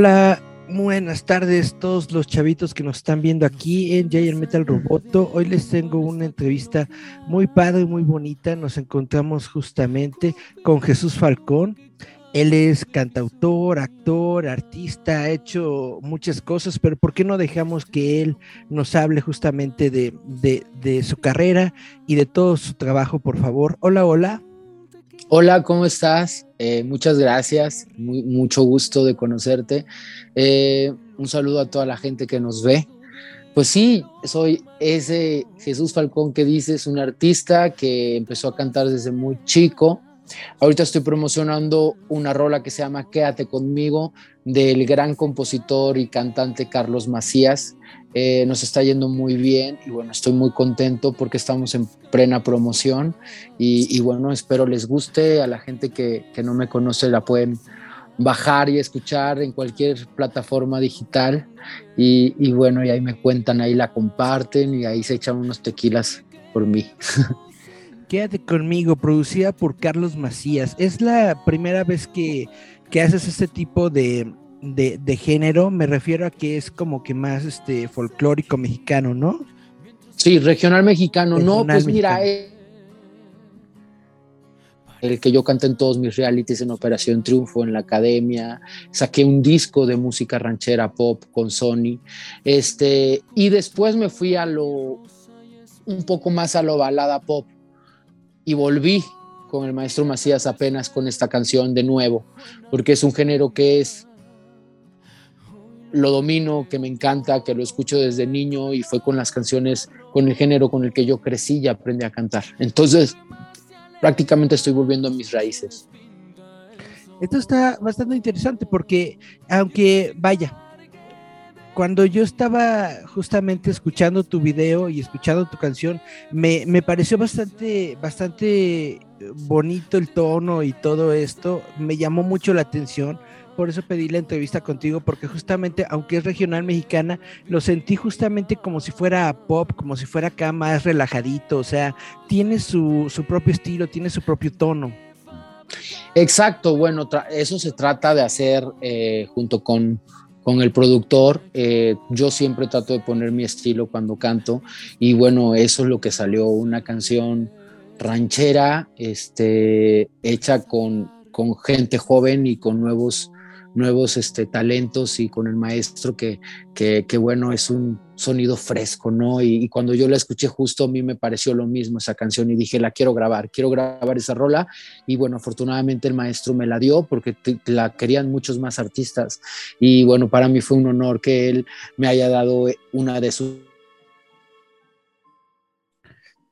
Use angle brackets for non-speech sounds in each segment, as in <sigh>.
Hola, buenas tardes todos los chavitos que nos están viendo aquí en Giant Metal Roboto. Hoy les tengo una entrevista muy padre y muy bonita. Nos encontramos justamente con Jesús Falcón. Él es cantautor, actor, artista, ha hecho muchas cosas, pero ¿por qué no dejamos que él nos hable justamente de su carrera y de todo su trabajo, por favor? Hola, hola. Hola, ¿cómo estás? Eh, muchas gracias, mucho gusto de conocerte. Eh, un saludo a toda la gente que nos ve. Pues sí, soy ese Jesús Falcón que dices, un artista que empezó a cantar desde muy chico. Ahorita estoy promocionando una rola que se llama Quédate conmigo del gran compositor y cantante Carlos Macías. Eh, nos está yendo muy bien y bueno, estoy muy contento porque estamos en plena promoción y, bueno, espero les guste. A la gente que, no me conoce la pueden bajar y escuchar en cualquier plataforma digital y, y bueno, y ahí me cuentan, ahí la comparten y ahí se echan unos tequilas por mí. <laughs> Quédate conmigo, producida por Carlos Macías. Es la primera vez que, que haces este tipo de, de, género, me refiero a que es como que más este folclórico mexicano, ¿no? Sí, regional mexicano, no, pues mira, eh, el que yo canté en todos mis realities en Operación Triunfo, en la academia, saqué un disco de música ranchera pop con Sony, este, y después me fui a lo, un poco más a lo balada pop, y volví con el maestro Macías apenas con esta canción de nuevo, porque es un género que es lo domino, que me encanta, que lo escucho desde niño y fue con las canciones, con el género con el que yo crecí y aprendí a cantar. Entonces, prácticamente estoy volviendo a mis raíces. Esto está bastante interesante porque, aunque vaya, cuando yo estaba justamente escuchando tu video y escuchando tu canción, me, me pareció bastante, bastante bonito el tono y todo esto, me llamó mucho la atención por eso pedí la entrevista contigo, porque justamente, aunque es regional mexicana, lo sentí justamente como si fuera pop, como si fuera acá más relajadito, o sea, tiene su, propio estilo, tiene su propio tono. Exacto, bueno, eso se trata de hacer eh, junto con, con el productor. Eh, yo siempre trato de poner mi estilo cuando canto y bueno, eso es lo que salió, una canción ranchera, este, hecha con, con gente joven y con nuevos nuevos este, talentos y con el maestro que, que, bueno, es un sonido fresco, ¿no? Y, cuando yo la escuché justo a mí me pareció lo mismo esa canción y dije, la quiero grabar, quiero grabar esa rola y bueno, afortunadamente el maestro me la dio porque la querían muchos más artistas y bueno, para mí fue un honor que él me haya dado una de sus...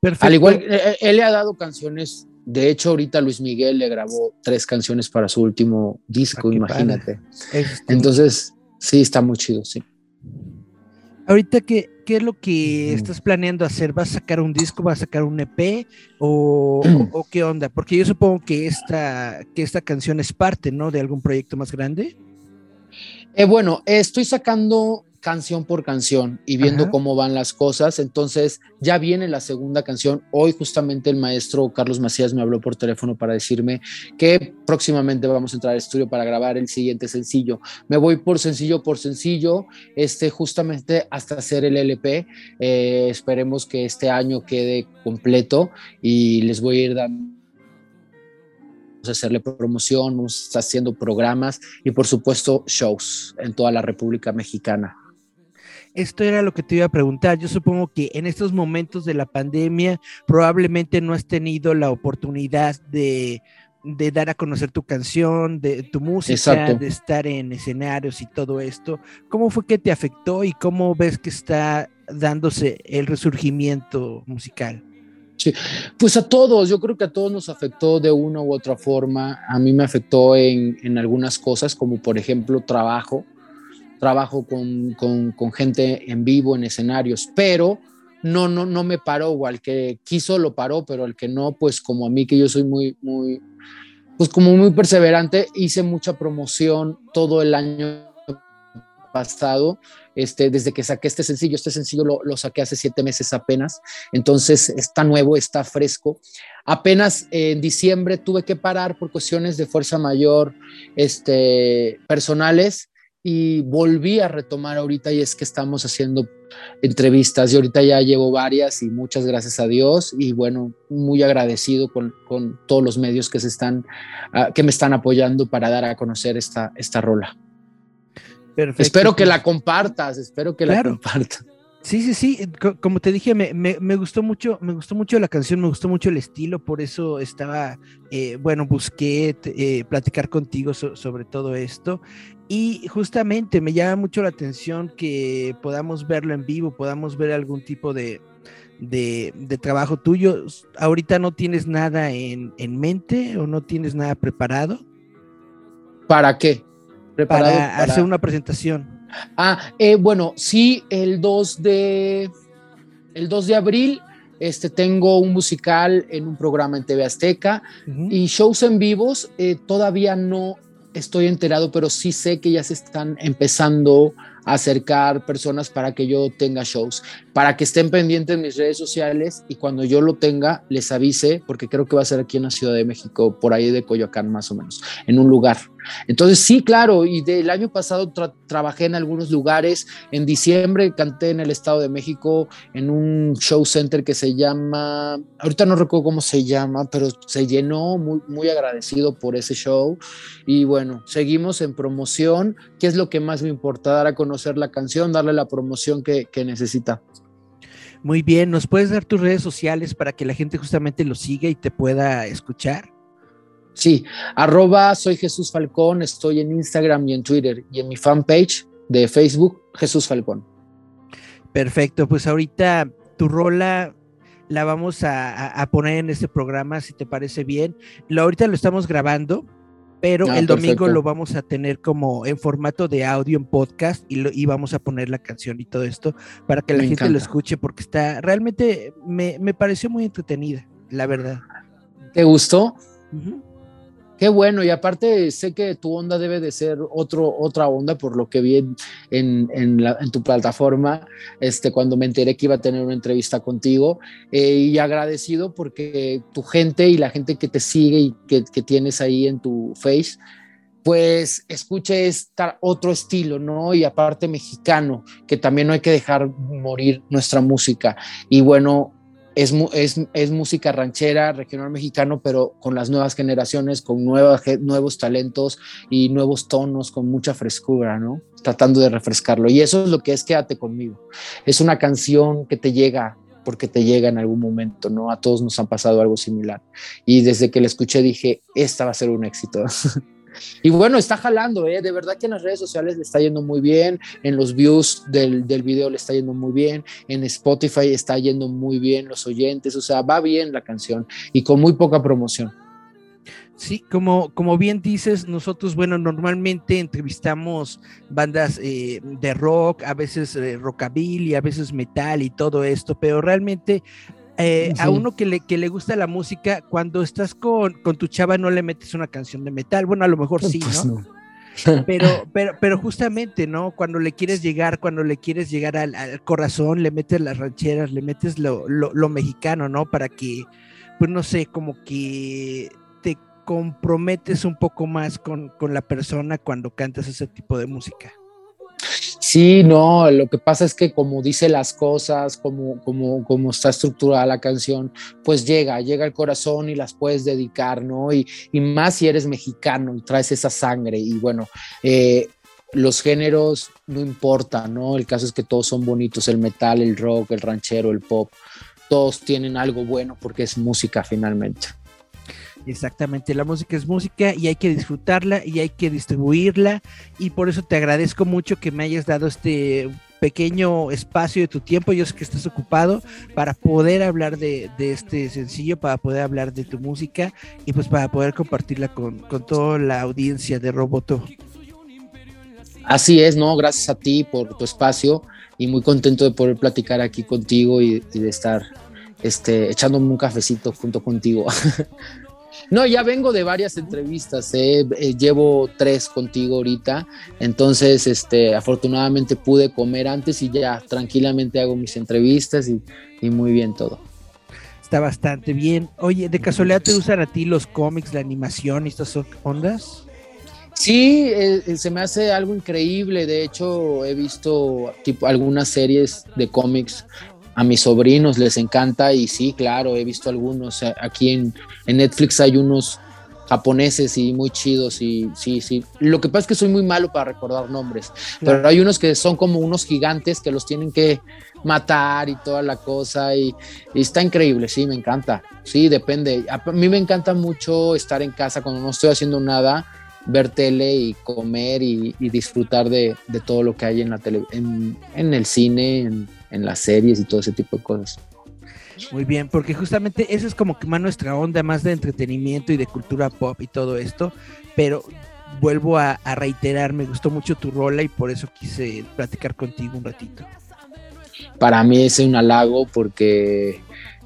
Perfecto. Al igual, eh, eh, él le ha dado canciones de hecho, ahorita Luis Miguel le grabó tres canciones para su último disco, ah, imagínate. Entonces, sí, está muy chido, sí. Ahorita, ¿qué, ¿qué es lo que estás planeando hacer? ¿Vas a sacar un disco? ¿Vas a sacar un EP? ¿O, <clears throat> o, qué onda? Porque yo supongo que esta, que esta canción es parte, ¿no? De algún proyecto más grande. Eh, bueno, estoy sacando canción por canción y viendo cómo van las cosas. Entonces ya viene la segunda canción. Hoy justamente el maestro Carlos Macías me habló por teléfono para decirme que próximamente vamos a entrar al estudio para grabar el siguiente sencillo. Me voy por sencillo por sencillo, este justamente hasta hacer el LP. Eh, esperemos que este año quede completo y les voy a ir dando vamos a hacerle promoción, vamos a estar haciendo programas y por supuesto shows en toda la República Mexicana. Esto era lo que te iba a preguntar. Yo supongo que en estos momentos de la pandemia probablemente no has tenido la oportunidad de, dar a conocer tu canción, de tu música, de estar en escenarios y todo esto. ¿Cómo fue que te afectó y cómo ves que está dándose el resurgimiento musical? Sí, pues a todos, yo creo que a todos nos afectó de una u otra forma. A mí me afectó en, en algunas cosas, como por ejemplo trabajo, trabajo con, con, gente en vivo, en escenarios, pero no, no, no me paró, o al que quiso lo paró, pero al que no, pues como a mí que yo soy muy, muy, pues como muy perseverante, hice mucha promoción todo el año pasado, este, desde que saqué este sencillo, este sencillo lo, lo, saqué hace siete meses apenas, entonces está nuevo, está fresco. Apenas en diciembre tuve que parar por cuestiones de fuerza mayor, este, personales, y volví a retomar ahorita y es que estamos haciendo entrevistas y ahorita ya llevo varias y muchas gracias a Dios y bueno, muy agradecido con, con todos los medios que se están, uh, que me están apoyando para dar a conocer esta, esta rola. Perfecto. Espero que la compartas, espero que claro. la compartas. Sí, sí, sí. Como te dije, me, me, me, gustó mucho, me gustó mucho la canción, me gustó mucho el estilo, por eso estaba, eh, bueno, busqué eh, platicar contigo so, sobre todo esto. Y justamente me llama mucho la atención que podamos verlo en vivo, podamos ver algún tipo de, de, de trabajo tuyo. ¿Ahorita no tienes nada en, en, mente o no tienes nada preparado? ¿Para qué? Preparado para, para... hacer una presentación. Ah, eh, bueno, sí, el 2 de, el 2 de abril este, tengo un musical en un programa en TV Azteca uh -huh. y shows en vivos. Eh, todavía no estoy enterado, pero sí sé que ya se están empezando acercar personas para que yo tenga shows, para que estén pendientes en mis redes sociales y cuando yo lo tenga les avise, porque creo que va a ser aquí en la Ciudad de México, por ahí de Coyoacán más o menos, en un lugar. Entonces sí, claro, y del año pasado tra trabajé en algunos lugares, en diciembre canté en el Estado de México en un show center que se llama, ahorita no recuerdo cómo se llama, pero se llenó, muy, muy agradecido por ese show. Y bueno, seguimos en promoción, que es lo que más me importa, dar a conocer la canción, darle la promoción que, que necesita. Muy bien, ¿nos puedes dar tus redes sociales para que la gente justamente lo siga y te pueda escuchar? Sí, arroba soy Jesús Falcón, estoy en Instagram y en Twitter y en mi fanpage de Facebook, Jesús Falcón. Perfecto, pues ahorita tu rola la vamos a, a poner en este programa, si te parece bien. Lo, ahorita lo estamos grabando, pero ah, el domingo perfecto. lo vamos a tener como en formato de audio en podcast y, lo, y vamos a poner la canción y todo esto para que la me gente encanta. lo escuche porque está realmente me, me, pareció muy entretenida, la verdad. ¿Te gustó? Uh -huh. Qué bueno, y aparte sé que tu onda debe de ser otro, otra onda por lo que vi en, tu plataforma, este, cuando me enteré que iba a tener una entrevista contigo, eh, y agradecido porque tu gente y la gente que te sigue y que, que tienes ahí en tu face, pues escuche esta otro estilo, ¿no? Y aparte mexicano, que también no hay que dejar morir nuestra música. Y bueno, es, es, es, música ranchera, regional mexicano, pero con las nuevas generaciones, con nueva, nuevos talentos y nuevos tonos, con mucha frescura, ¿no? Tratando de refrescarlo. Y eso es lo que es Quédate conmigo. Es una canción que te llega porque te llega en algún momento, ¿no? A todos nos han pasado algo similar. Y desde que la escuché dije, esta va a ser un éxito. <laughs> Y bueno, está jalando, ¿eh? de verdad que en las redes sociales le está yendo muy bien, en los views del, del video le está yendo muy bien, en Spotify está yendo muy bien los oyentes, o sea, va bien la canción y con muy poca promoción. Sí, como, como bien dices, nosotros, bueno, normalmente entrevistamos bandas eh, de rock, a veces eh, rockabilly, a veces metal y todo esto, pero realmente eh, sí. a uno que le, que le gusta la música, cuando estás con, con, tu chava no le metes una canción de metal, bueno, a lo mejor sí, pues ¿no? no. <laughs> pero, pero, pero justamente, ¿no? Cuando le quieres llegar, cuando le quieres llegar al, al corazón, le metes las rancheras, le metes lo, lo, lo, mexicano, ¿no? Para que, pues no sé, como que te comprometes un poco más con, con la persona cuando cantas ese tipo de música. Sí, no, lo que pasa es que como dice las cosas, como, como, como está estructurada la canción, pues llega, llega al corazón y las puedes dedicar, ¿no? Y, y más si eres mexicano y traes esa sangre y bueno, eh, los géneros no importan, ¿no? El caso es que todos son bonitos, el metal, el rock, el ranchero, el pop, todos tienen algo bueno porque es música finalmente. Exactamente, la música es música y hay que disfrutarla y hay que distribuirla y por eso te agradezco mucho que me hayas dado este pequeño espacio de tu tiempo, yo sé que estás ocupado, para poder hablar de, este sencillo, para poder hablar de tu música y pues para poder compartirla con, toda la audiencia de Roboto. Así es, ¿no? Gracias a ti por tu espacio y muy contento de poder platicar aquí contigo y, de estar este, echándome un cafecito junto contigo. <laughs> No, ya vengo de varias entrevistas, eh, eh, llevo tres contigo ahorita, entonces este, afortunadamente pude comer antes y ya tranquilamente hago mis entrevistas y, muy bien todo. Está bastante bien. Oye, ¿de casualidad te usan a ti los cómics, la animación y estas ondas? Sí, eh, se me hace algo increíble. De hecho, he visto tipo, algunas series de cómics a mis sobrinos les encanta y sí, claro, he visto algunos. Aquí en, Netflix hay unos japoneses y muy chidos y sí, sí. Lo que pasa es que soy muy malo para recordar nombres, pero hay unos que son como unos gigantes que los tienen que matar y toda la cosa y, está increíble, sí, me encanta. Sí, depende. A mí me encanta mucho estar en casa cuando no estoy haciendo nada, ver tele y comer y, disfrutar de, todo lo que hay en la tele, en, en el cine, en, en las series y todo ese tipo de cosas. Muy bien, porque justamente eso es como que más nuestra onda, más de entretenimiento y de cultura pop y todo esto, pero vuelvo a, reiterar, me gustó mucho tu rola y por eso quise platicar contigo un ratito. Para mí es un halago porque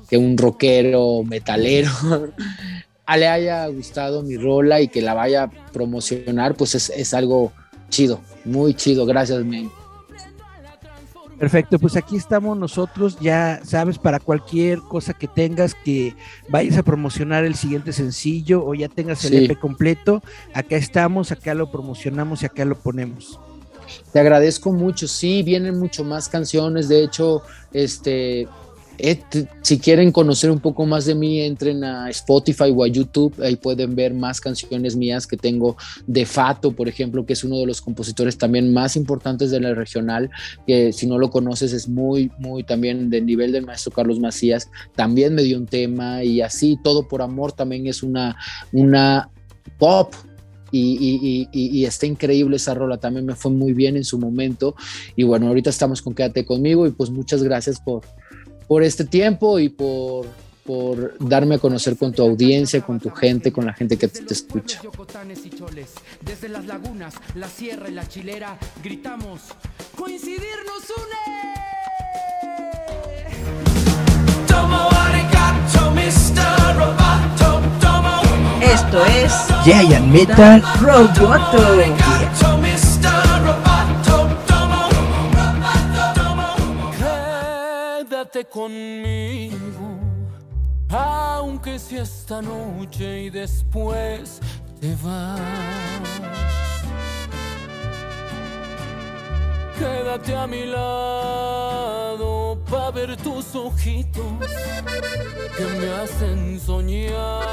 que un rockero metalero <laughs> le haya gustado mi rola y que la vaya a promocionar, pues es, es algo chido, muy chido. Gracias, men. Perfecto, pues aquí estamos nosotros, ya sabes, para cualquier cosa que tengas que vayas a promocionar el siguiente sencillo o ya tengas el EP completo, acá estamos, acá lo promocionamos y acá lo ponemos. Te agradezco mucho, sí, vienen mucho más canciones, de hecho, este, si quieren conocer un poco más de mí, entren a Spotify o a YouTube, ahí pueden ver más canciones mías que tengo de Fato, por ejemplo, que es uno de los compositores también más importantes de la regional, que si no lo conoces es muy, muy también del nivel del maestro Carlos Macías, también me dio un tema y así, Todo por Amor también es una, una pop y, y, está increíble esa rola, también me fue muy bien en su momento. Y bueno, ahorita estamos con Quédate conmigo y pues muchas gracias por, por este tiempo y por, por darme a conocer con tu audiencia, con tu gente, con la gente que te, escucha. Desde las lagunas, la sierra y la chilera, gritamos, coincidirnos une. Esto es Giant Metal Roboto. Conmigo, aunque sea esta noche y después te vas. Quédate a mi lado para ver tus ojitos que me hacen soñar.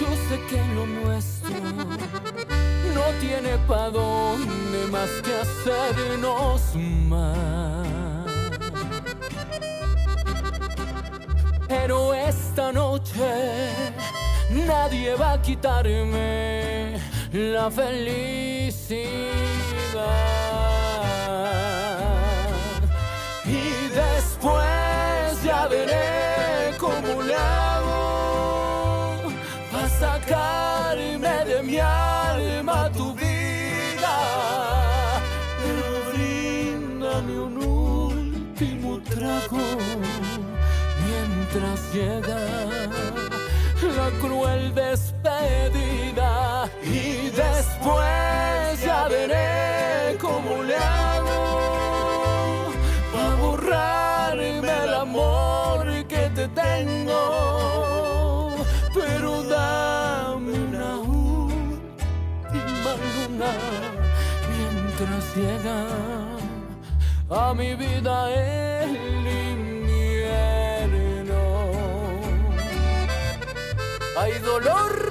Yo sé que lo nuestro no tiene pa' dónde más que hacernos mal. Pero esta noche nadie va a quitarme la felicidad. Y después ya veré cómo le mientras llega la cruel despedida y después ya veré cómo le hago para borrarme el amor que te tengo. Pero dame una última luna mientras llega a mi vida el hay dolor.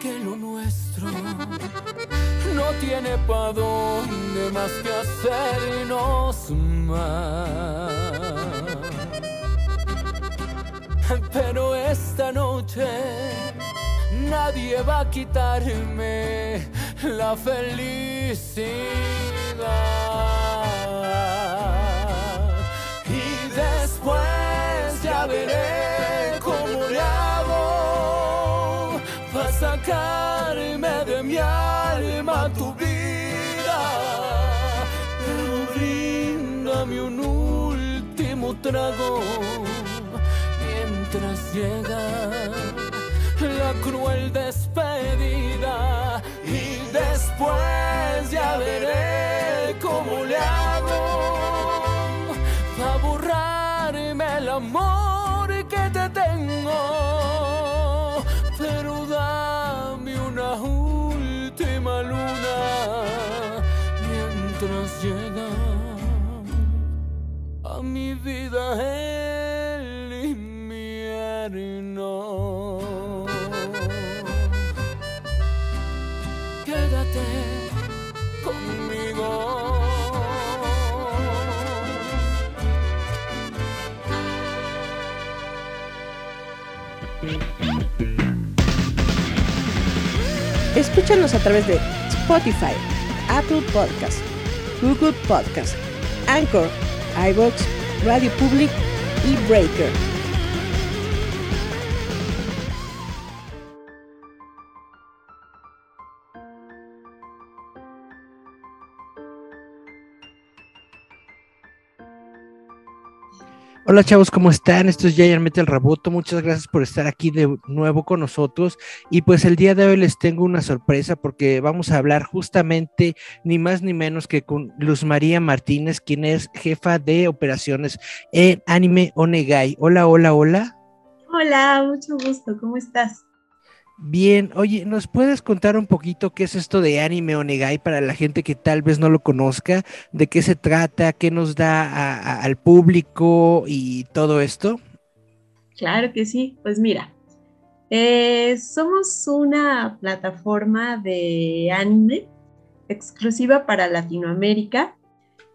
Que lo nuestro no tiene pa' dónde más que hacernos mal. Pero esta noche nadie va a quitarme la felicidad. Mientras llega la cruel despedida y después ya veré cómo le hago para borrarme el amor Quédate conmigo. Escúchanos a través de Spotify, Apple Podcast, Google Podcast, Anchor, iVoox, Radio Public y Breaker. Hola chavos, ¿cómo están? Esto es Yayan Mete el Raboto. Muchas gracias por estar aquí de nuevo con nosotros. Y pues el día de hoy les tengo una sorpresa porque vamos a hablar justamente ni más ni menos que con Luz María Martínez, quien es jefa de operaciones en Anime Onegai. Hola, hola, hola. Hola, mucho gusto. ¿Cómo estás? Bien, oye, ¿nos puedes contar un poquito qué es esto de Anime Onegai para la gente que tal vez no lo conozca? ¿De qué se trata? ¿Qué nos da al público y todo esto? Claro que sí. Pues mira, eh, somos una plataforma de anime exclusiva para Latinoamérica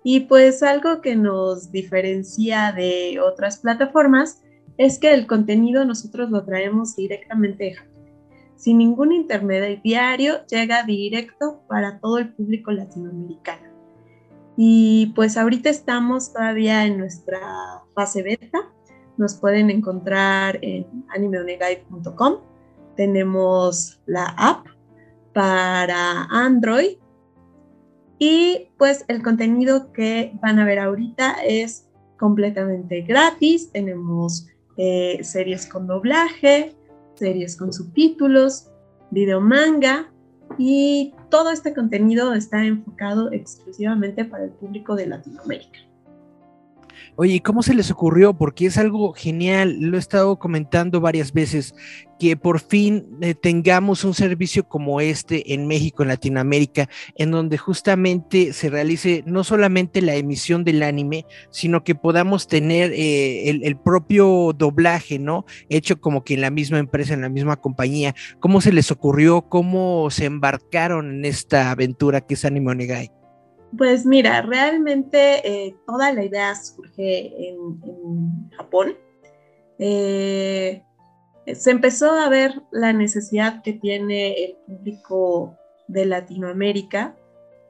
y pues algo que nos diferencia de otras plataformas es que el contenido nosotros lo traemos directamente de Japón. Sin ningún intermediario, llega directo para todo el público latinoamericano. Y pues ahorita estamos todavía en nuestra fase beta. Nos pueden encontrar en animeonegai.com. Tenemos la app para Android. Y pues el contenido que van a ver ahorita es completamente gratis. Tenemos eh, series con doblaje, series con subtítulos, video manga y todo este contenido está enfocado exclusivamente para el público de Latinoamérica. Oye, ¿y ¿cómo se les ocurrió? Porque es algo genial, lo he estado comentando varias veces, que por fin eh, tengamos un servicio como este en México, en Latinoamérica, en donde justamente se realice no solamente la emisión del anime, sino que podamos tener eh, el, el propio doblaje, ¿no? Hecho como que en la misma empresa, en la misma compañía. ¿Cómo se les ocurrió? ¿Cómo se embarcaron en esta aventura que es Anime Onegai? Pues mira, realmente eh, toda la idea surge en, Japón. Eh, se empezó a ver la necesidad que tiene el público de Latinoamérica,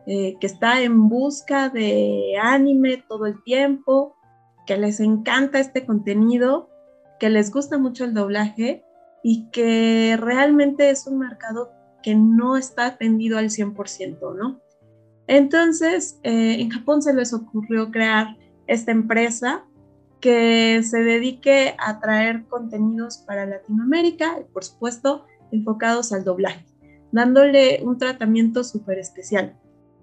eh, que está en busca de anime todo el tiempo, que les encanta este contenido, que les gusta mucho el doblaje y que realmente es un mercado que no está atendido al 100%, ¿no? Entonces, eh, en Japón se les ocurrió crear esta empresa que se dedique a traer contenidos para Latinoamérica y, por supuesto, enfocados al doblaje, dándole un tratamiento súper especial.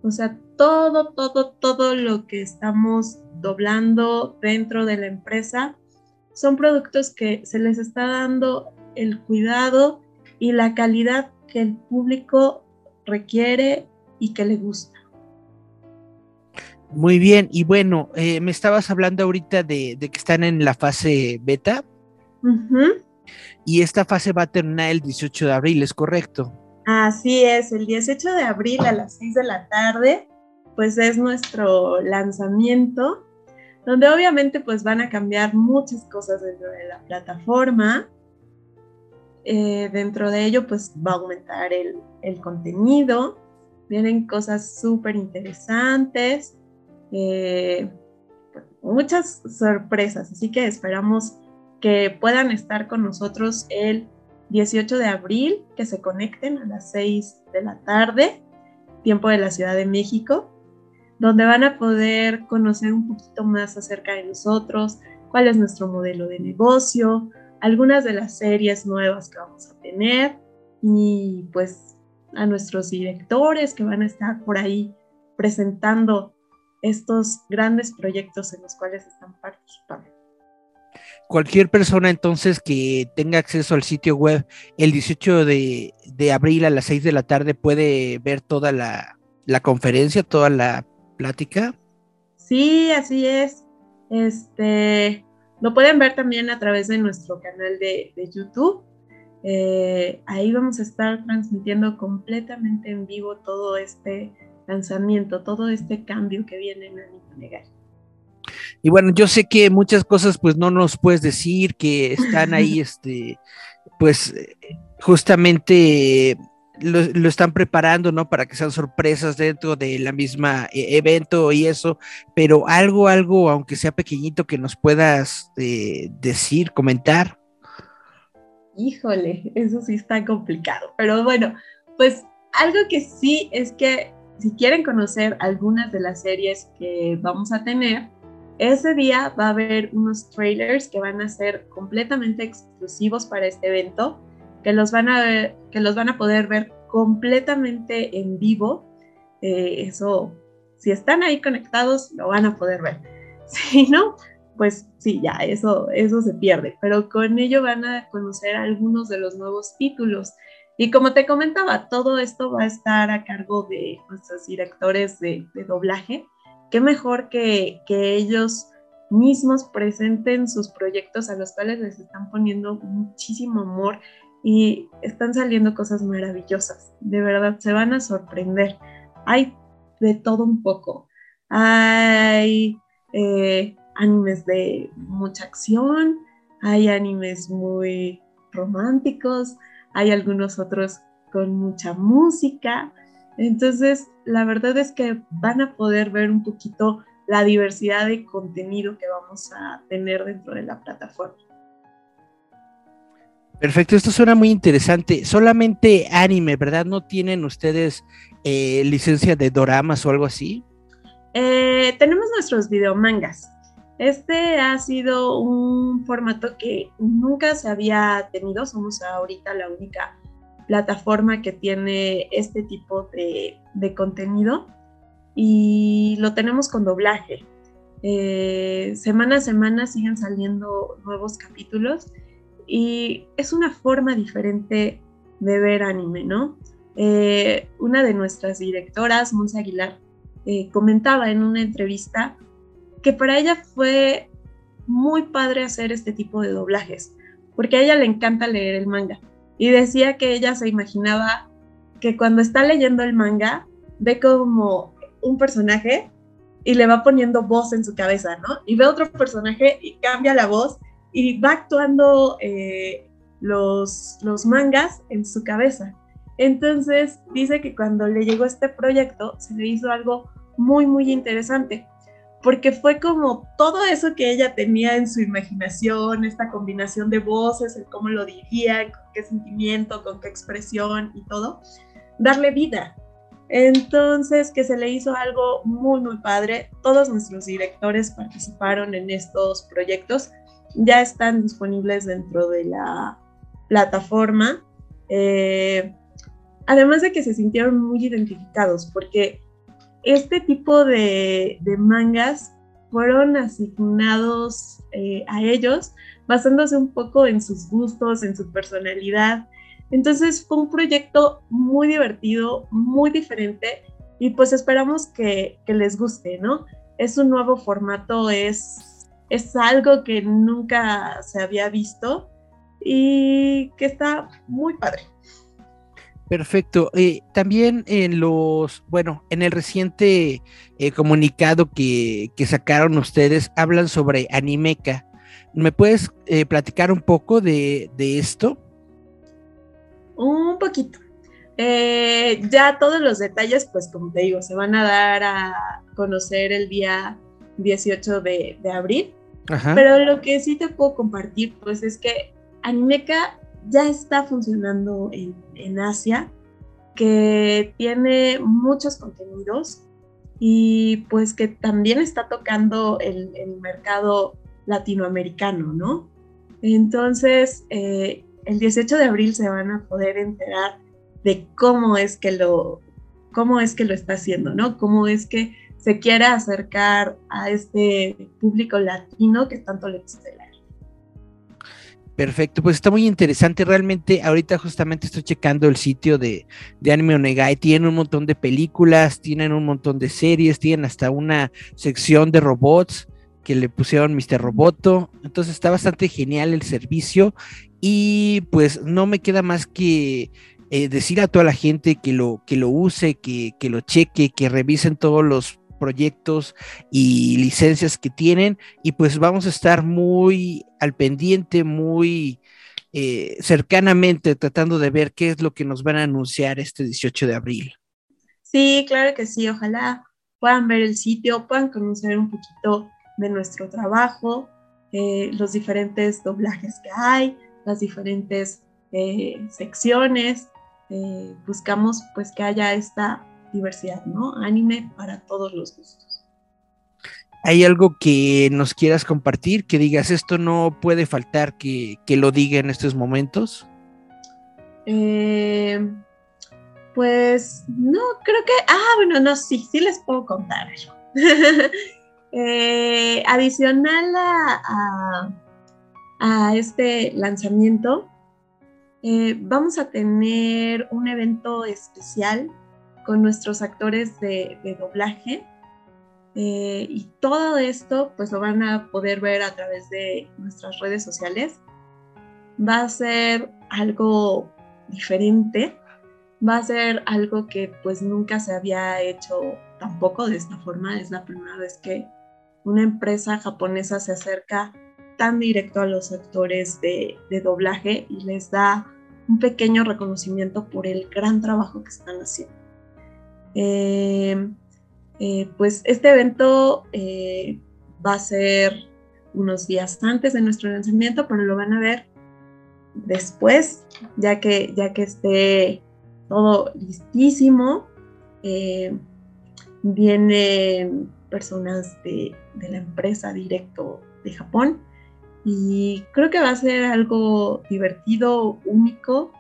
O sea, todo, todo, todo lo que estamos doblando dentro de la empresa son productos que se les está dando el cuidado y la calidad que el público requiere y que le gusta. Muy bien, y bueno, eh, me estabas hablando ahorita de, de, que están en la fase beta. Uh -huh. Y esta fase va a terminar el 18 de abril, ¿es correcto? Así es, el 18 de abril a las 6 de la tarde, pues es nuestro lanzamiento, donde obviamente pues van a cambiar muchas cosas dentro de la plataforma. Eh, dentro de ello pues va a aumentar el, el contenido, vienen cosas súper interesantes, eh, muchas sorpresas, así que esperamos que puedan estar con nosotros el 18 de abril, que se conecten a las 6 de la tarde, tiempo de la Ciudad de México, donde van a poder conocer un poquito más acerca de nosotros, cuál es nuestro modelo de negocio, algunas de las series nuevas que vamos a tener y pues a nuestros directores que van a estar por ahí presentando estos grandes proyectos en los cuales están participando. Cualquier persona entonces que tenga acceso al sitio web el 18 de, abril a las 6 de la tarde puede ver toda la, conferencia, toda la plática. Sí, así es. Este, lo pueden ver también a través de nuestro canal de, de YouTube. Eh, ahí vamos a estar transmitiendo completamente en vivo todo este lanzamiento, todo este cambio que viene en Anita Negar. Y bueno, yo sé que muchas cosas pues no nos puedes decir, que están ahí, <laughs> este, pues justamente lo, están preparando, ¿no? Para que sean sorpresas dentro de la misma eh, evento y eso, pero algo, algo, aunque sea pequeñito, que nos puedas eh, decir, comentar. Híjole, eso sí está complicado. Pero bueno, pues algo que sí es que si quieren conocer algunas de las series que vamos a tener, ese día va a haber unos trailers que van a ser completamente exclusivos para este evento, que los van a, que los van a poder ver completamente en vivo. Eh, eso, si están ahí conectados, lo van a poder ver. <laughs> Si no, pues sí, ya, eso, eso se pierde, pero con ello van a conocer algunos de los nuevos títulos. Y como te comentaba, todo esto va a estar a cargo de nuestros directores de, doblaje. Qué mejor que, que, ellos mismos presenten sus proyectos a los cuales les están poniendo muchísimo amor y están saliendo cosas maravillosas. De verdad, se van a sorprender. Hay de todo un poco. Hay eh, animes de mucha acción, hay animes muy románticos, hay algunos otros con mucha música. Entonces, la verdad es que van a poder ver un poquito la diversidad de contenido que vamos a tener dentro de la plataforma. Perfecto, esto suena muy interesante. Solamente anime, ¿verdad? ¿No tienen ustedes eh, licencia de doramas o algo así? Eh, tenemos nuestros videomangas. Este ha sido un formato que nunca se había tenido, somos ahorita la única plataforma que tiene este tipo de, contenido y lo tenemos con doblaje. Eh, semana a semana siguen saliendo nuevos capítulos y es una forma diferente de ver anime, ¿no? Eh, una de nuestras directoras, Monse Aguilar, eh, comentaba en una entrevista que para ella fue muy padre hacer este tipo de doblajes, porque a ella le encanta leer el manga. Y decía que ella se imaginaba que cuando está leyendo el manga, ve como un personaje y le va poniendo voz en su cabeza, ¿no? Y ve otro personaje y cambia la voz y va actuando eh, los, los mangas en su cabeza. Entonces dice que cuando le llegó este proyecto se le hizo algo muy, muy interesante, porque fue como todo eso que ella tenía en su imaginación, esta combinación de voces, el cómo lo diría, qué sentimiento, con qué expresión y todo, darle vida. Entonces, que se le hizo algo muy, muy padre. Todos nuestros directores participaron en estos proyectos, ya están disponibles dentro de la plataforma. Eh, además de que se sintieron muy identificados, porque este tipo de, mangas fueron asignados eh, a ellos basándose un poco en sus gustos, en su personalidad. Entonces fue un proyecto muy divertido, muy diferente y pues esperamos que, les guste, ¿no? Es un nuevo formato, es, es algo que nunca se había visto y que está muy padre. Perfecto. Eh, también en los, bueno, en el reciente eh, comunicado que, sacaron ustedes, hablan sobre Animeca. ¿Me puedes eh, platicar un poco de, esto? Un poquito. ya todos los detalles, pues como te digo, se van a dar a conocer el día 18 de, abril. Pero lo que sí te puedo compartir, pues es que Animeca ya está funcionando en, Asia, que tiene muchos contenidos y pues que también está tocando el, mercado latinoamericano, ¿no? Entonces, eh, el 18 de abril se van a poder enterar de cómo es que lo, cómo es que lo está haciendo, ¿no? Cómo es que se quiere acercar a este público latino que tanto le gusta Perfecto, pues está muy interesante. Realmente, ahorita justamente estoy checando el sitio de, de Anime Onegai. Tienen un montón de películas, tienen un montón de series, tienen hasta una sección de robots que le pusieron Mr. Roboto. Entonces está bastante genial el servicio. Y pues no me queda más que eh, decir a toda la gente que lo, que lo use, que, que lo cheque, que revisen todos los proyectos y licencias que tienen y pues vamos a estar muy al pendiente, muy eh, cercanamente tratando de ver qué es lo que nos van a anunciar este 18 de abril. Sí, claro que sí, ojalá puedan ver el sitio, puedan conocer un poquito de nuestro trabajo, eh, los diferentes doblajes que hay, las diferentes eh, secciones. buscamos pues que haya esta diversidad, ¿no? Anime para todos los gustos. ¿Hay algo que nos quieras compartir? Que digas, esto no puede faltar que, lo diga en estos momentos. Eh, pues no, creo que, ah, bueno, no, sí, sí les puedo contar <laughs> eh, adicional a, a, este lanzamiento, eh, vamos a tener un evento especial con nuestros actores de, doblaje. Eh, y todo esto pues lo van a poder ver a través de nuestras redes sociales. Va a ser algo diferente, va a ser algo que pues nunca se había hecho tampoco de esta forma. Es la primera vez que una empresa japonesa se acerca tan directo a los actores de, de doblaje y les da un pequeño reconocimiento por el gran trabajo que están haciendo. Eh, eh, pues este evento eh, va a ser unos días antes de nuestro lanzamiento, pero lo van a ver después, ya que, ya que esté todo listísimo. vienen personas de, de la empresa directo de Japón y creo que va a ser algo divertido, único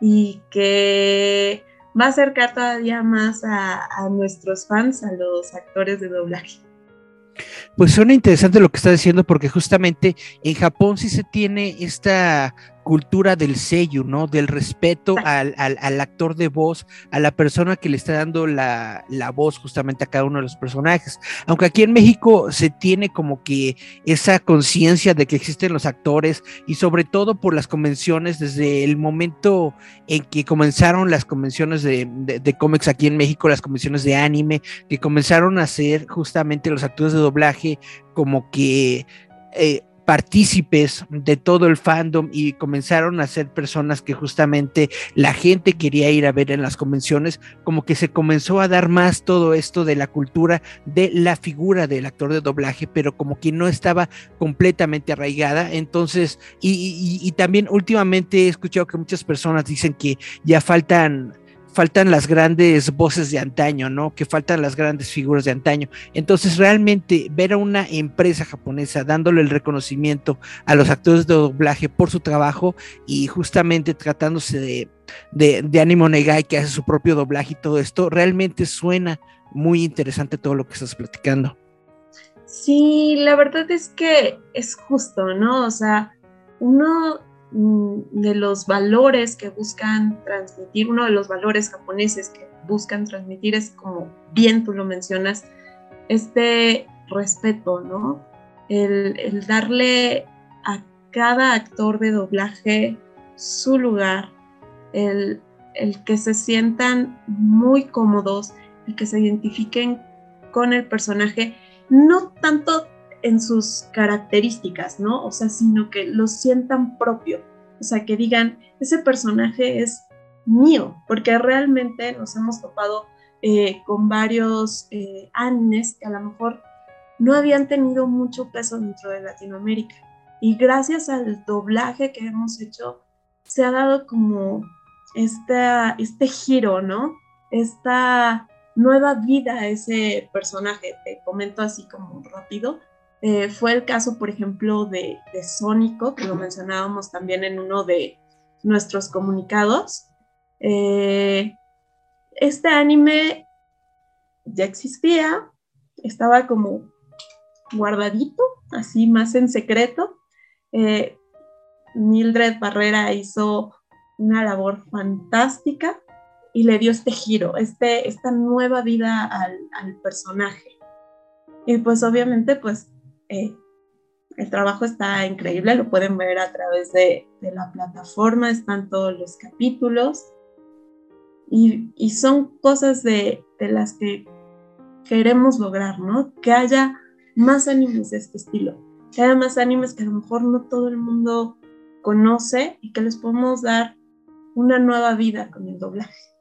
y que va a acercar todavía más a, nuestros fans, a los actores de doblaje. Pues suena interesante lo que está diciendo porque justamente en Japón sí se tiene esta cultura del sello, ¿no? Del respeto al, actor de voz, a la persona que le está dando la, voz justamente a cada uno de los personajes. Aunque aquí en México se tiene como que esa conciencia de que existen los actores y sobre todo por las convenciones, desde el momento en que comenzaron las convenciones de, cómics aquí en México, las convenciones de anime, que comenzaron a ser justamente los actores de doblaje como que... Eh, partícipes de todo el fandom y comenzaron a ser personas que justamente la gente quería ir a ver en las convenciones, como que se comenzó a dar más todo esto de la cultura de la figura del actor de doblaje, pero como que no estaba completamente arraigada. Entonces, y, y también últimamente he escuchado que muchas personas dicen que ya faltan faltan las grandes voces de antaño, ¿no? Que faltan las grandes figuras de antaño. Entonces, realmente ver a una empresa japonesa dándole el reconocimiento a los actores de doblaje por su trabajo y justamente tratándose de, de, Animo Negai que hace su propio doblaje y todo esto, realmente suena muy interesante todo lo que estás platicando. Sí, la verdad es que es justo, ¿no? O sea, uno de los valores que buscan transmitir, uno de los valores japoneses que buscan transmitir es como bien tú lo mencionas, este respeto, ¿no? El, darle a cada actor de doblaje su lugar, el, el que se sientan muy cómodos, el que se identifiquen con el personaje, no tanto en sus características, ¿no? O sea, sino que lo sientan propio, o sea, que digan, ese personaje es mío, porque realmente nos hemos topado eh, con varios eh, animes que a lo mejor no habían tenido mucho peso dentro de Latinoamérica. Y gracias al doblaje que hemos hecho, se ha dado como esta, este giro, ¿no? Esta nueva vida a ese personaje. Te comento así como rápido. Eh, fue el caso, por ejemplo, de, de Sónico, que lo mencionábamos también en uno de nuestros comunicados. Eh, este anime ya existía, estaba como guardadito, así más en secreto. Eh, Mildred Barrera hizo una labor fantástica y le dio este giro, este, esta nueva vida al, personaje. Y pues obviamente pues eh, el trabajo está increíble, lo pueden ver a través de, la plataforma, están todos los capítulos. Y, son cosas de, de, las que queremos lograr, ¿no? Que haya más animes de este estilo, que haya más animes que a lo mejor no todo el mundo conoce y que les podemos dar una nueva vida con el doblaje.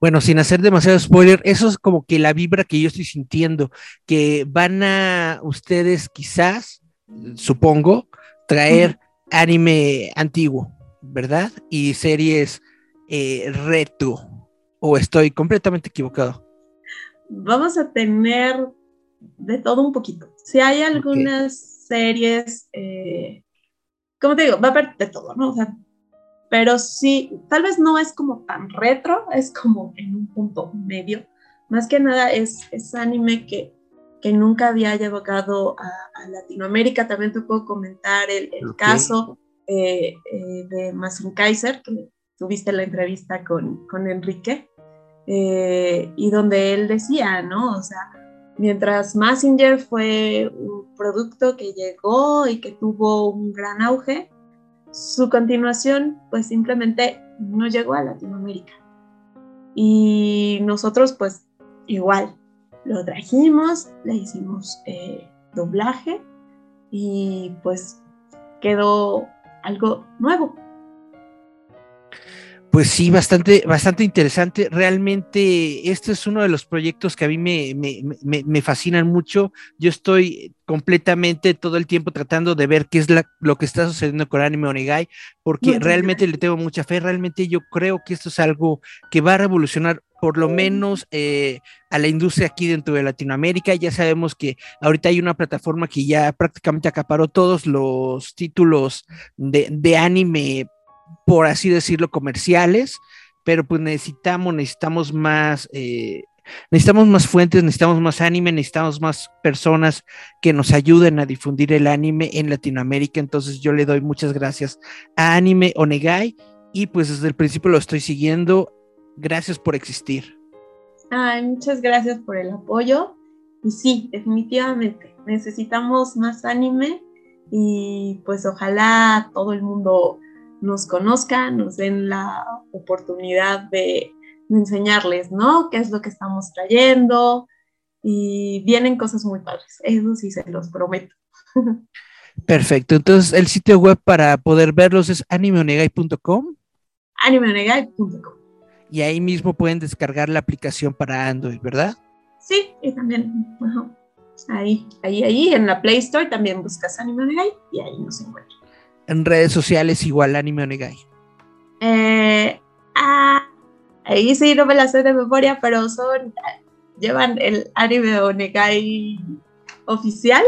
Bueno, sin hacer demasiado spoiler, eso es como que la vibra que yo estoy sintiendo, que van a ustedes quizás, supongo, traer anime antiguo, ¿verdad? Y series eh, retro, o estoy completamente equivocado. Vamos a tener de todo un poquito. Si hay algunas series, eh, como te digo, va a haber de todo, ¿no? O sea, pero sí, tal vez no es como tan retro, es como en un punto medio. Más que nada es, es anime que, que nunca había llegado a, Latinoamérica. También te puedo comentar el, el caso eh, eh, de Masin Kaiser, que tuviste la entrevista con, con Enrique, eh, y donde él decía, ¿no? O sea, mientras Messenger fue un producto que llegó y que tuvo un gran auge, su continuación pues simplemente no llegó a Latinoamérica. Y nosotros pues igual lo trajimos, le hicimos eh, doblaje y pues quedó algo nuevo. Pues sí, bastante, bastante interesante. Realmente este es uno de los proyectos que a mí me, me, me, fascinan mucho. Yo estoy completamente todo el tiempo tratando de ver qué es lo que está sucediendo con Anime Onegai, porque realmente le tengo mucha fe. Realmente yo creo que esto es algo que va a revolucionar por lo menos eh, a la industria aquí dentro de Latinoamérica. Ya sabemos que ahorita hay una plataforma que ya prácticamente acaparó todos los títulos de, de anime por así decirlo, comerciales, pero pues necesitamos, necesitamos más, eh, necesitamos más fuentes, necesitamos más anime, necesitamos más personas que nos ayuden a difundir el anime en Latinoamérica. Entonces yo le doy muchas gracias a Anime Onegai y pues desde el principio lo estoy siguiendo. Gracias por existir. Ay, muchas gracias por el apoyo. Y sí, definitivamente, necesitamos más anime y pues ojalá todo el mundo nos conozcan, nos den la oportunidad de, enseñarles, ¿no? ¿Qué es lo que estamos trayendo? Y vienen cosas muy padres, eso sí se los prometo. <laughs> Perfecto, entonces el sitio web para poder verlos es animeonegai.com. Animeonegai.com. Y ahí mismo pueden descargar la aplicación para Android, ¿verdad? Sí, y también, ahí, ahí, ahí, en la Play Store también buscas Anime y ahí nos encuentras en redes sociales igual Anime Onegai? Eh, ah, ahí sí no me la sé de memoria, pero son llevan el Anime Onegai oficial.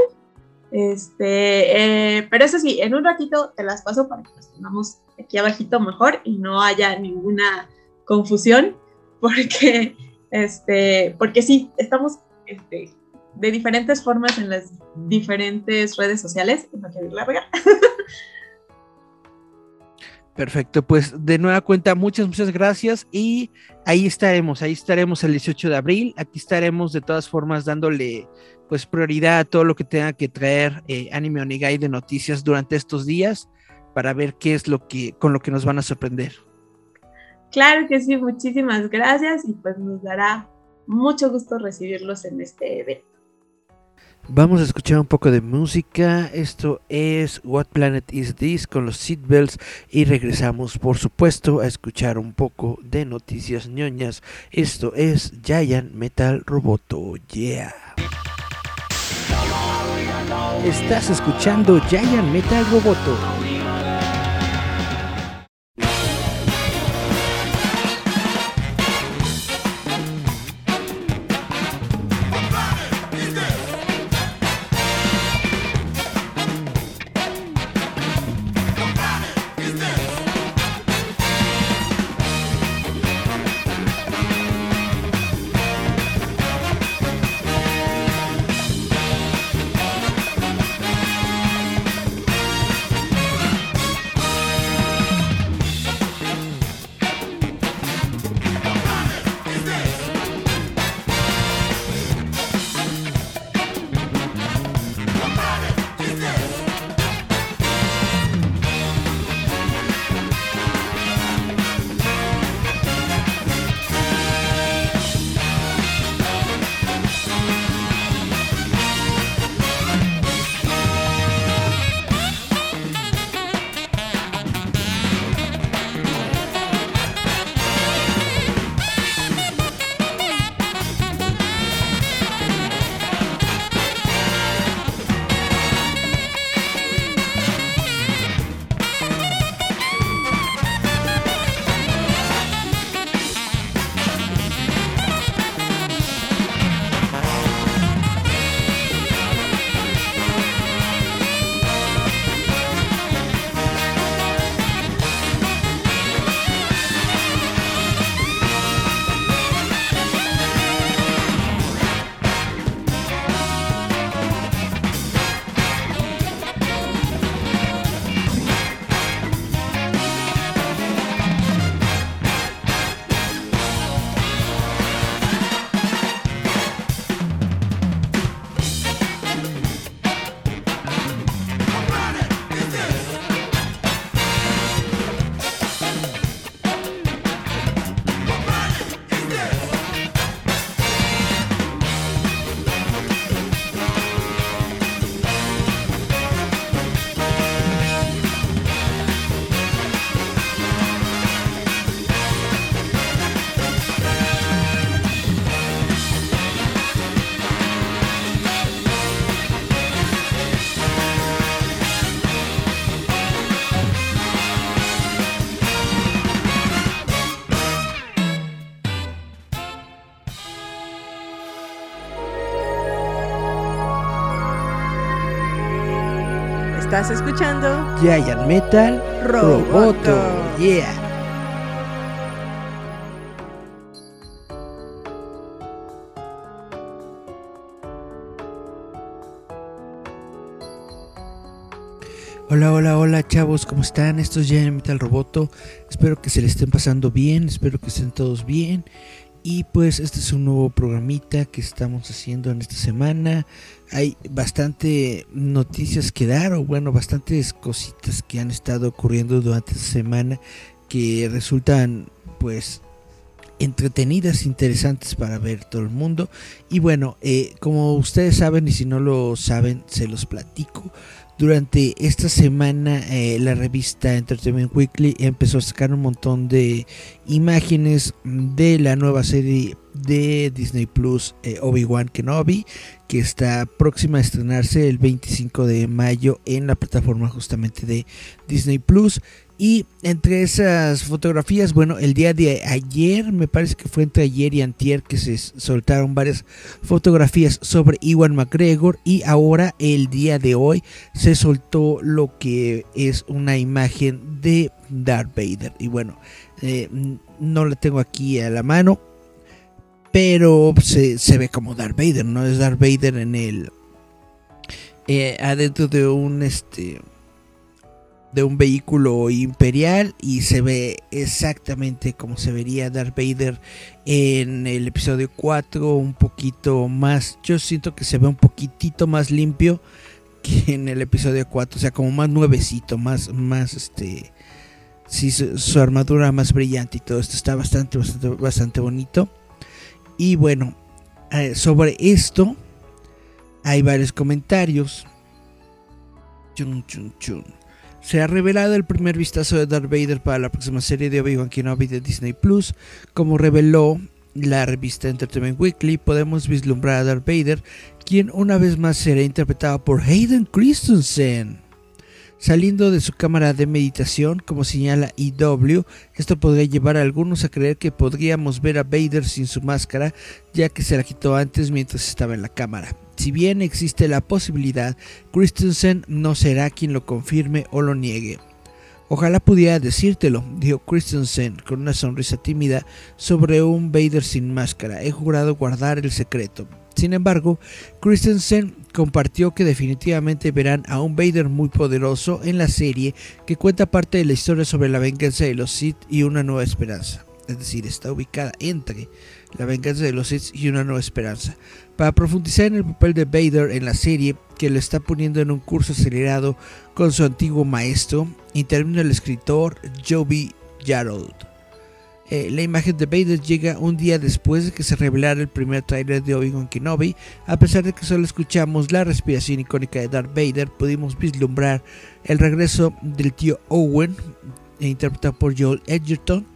Este, eh, pero eso sí, en un ratito te las paso para que las tengamos aquí abajito mejor y no haya ninguna confusión, porque, este, porque sí, estamos este, de diferentes formas en las diferentes redes sociales, no quiero larga. <laughs> Perfecto, pues de nueva cuenta, muchas, muchas gracias y ahí estaremos, ahí estaremos el 18 de abril, aquí estaremos de todas formas dándole pues prioridad a todo lo que tenga que traer eh, Anime Onigai de noticias durante estos días para ver qué es lo que con lo que nos van a sorprender. Claro que sí, muchísimas gracias y pues nos dará mucho gusto recibirlos en este evento. Vamos a escuchar un poco de música. Esto es What Planet Is This con los Seatbelts y regresamos, por supuesto, a escuchar un poco de noticias ñoñas. Esto es Giant Metal Roboto. Yeah. Estás escuchando Giant Metal Roboto. Estás escuchando Giant Metal Roboto. Yeah. Hola, hola, hola chavos, ¿cómo están? Esto es Giant Metal Roboto. Espero que se le estén pasando bien, espero que estén todos bien. Y pues este es un nuevo programita que estamos haciendo en esta semana. Hay bastante noticias que dar, o bueno, bastantes cositas que han estado ocurriendo durante esta semana que resultan pues entretenidas, interesantes para ver todo el mundo. Y bueno, eh, como ustedes saben y si no lo saben, se los platico. Durante esta semana eh, la revista Entertainment Weekly empezó a sacar un montón de imágenes de la nueva serie de Disney Plus eh, Obi-Wan Kenobi que está próxima a estrenarse el 25 de mayo en la plataforma justamente de Disney Plus y entre esas fotografías, bueno, el día de ayer, me parece que fue entre ayer y antier que se soltaron varias fotografías sobre Iwan McGregor y ahora el día de hoy se soltó lo que es una imagen de Darth Vader. Y bueno, eh, no la tengo aquí a la mano, pero se, se, ve como Darth Vader, ¿no? Es Darth Vader en el... Eh, adentro de un este de un vehículo imperial y se ve exactamente como se vería Darth Vader en el episodio 4, un poquito más, yo siento que se ve un poquitito más limpio que en el episodio 4, o sea, como más nuevecito, más, más este, sí, su, armadura más brillante y todo esto está bastante, bastante, bastante bonito. Y bueno, eh, sobre esto hay varios comentarios. Chun, chun, chun. Se ha revelado el primer vistazo de Darth Vader para la próxima serie de Obi-Wan Kenobi de Disney Plus. Como reveló la revista Entertainment Weekly, podemos vislumbrar a Darth Vader, quien una vez más será interpretado por Hayden Christensen. Saliendo de su cámara de meditación, como señala IW, esto podría llevar a algunos a creer que podríamos ver a Vader sin su máscara, ya que se la quitó antes mientras estaba en la cámara. Si bien existe la posibilidad, Christensen no será quien lo confirme o lo niegue. Ojalá pudiera decírtelo, dijo Christensen con una sonrisa tímida sobre un Vader sin máscara. He jurado guardar el secreto. Sin embargo, Christensen compartió que definitivamente verán a un Vader muy poderoso en la serie que cuenta parte de la historia sobre la venganza de los Sith y una nueva esperanza. Es decir, está ubicada entre la venganza de los Sith y una nueva esperanza para profundizar en el papel de Vader en la serie, que lo está poniendo en un curso acelerado con su antiguo maestro, intervino el escritor Joby Jarrold. Eh, la imagen de Vader llega un día después de que se revelara el primer trailer de Obi-Wan Kenobi. A pesar de que solo escuchamos la respiración icónica de Darth Vader, pudimos vislumbrar el regreso del tío Owen, interpretado por Joel Edgerton,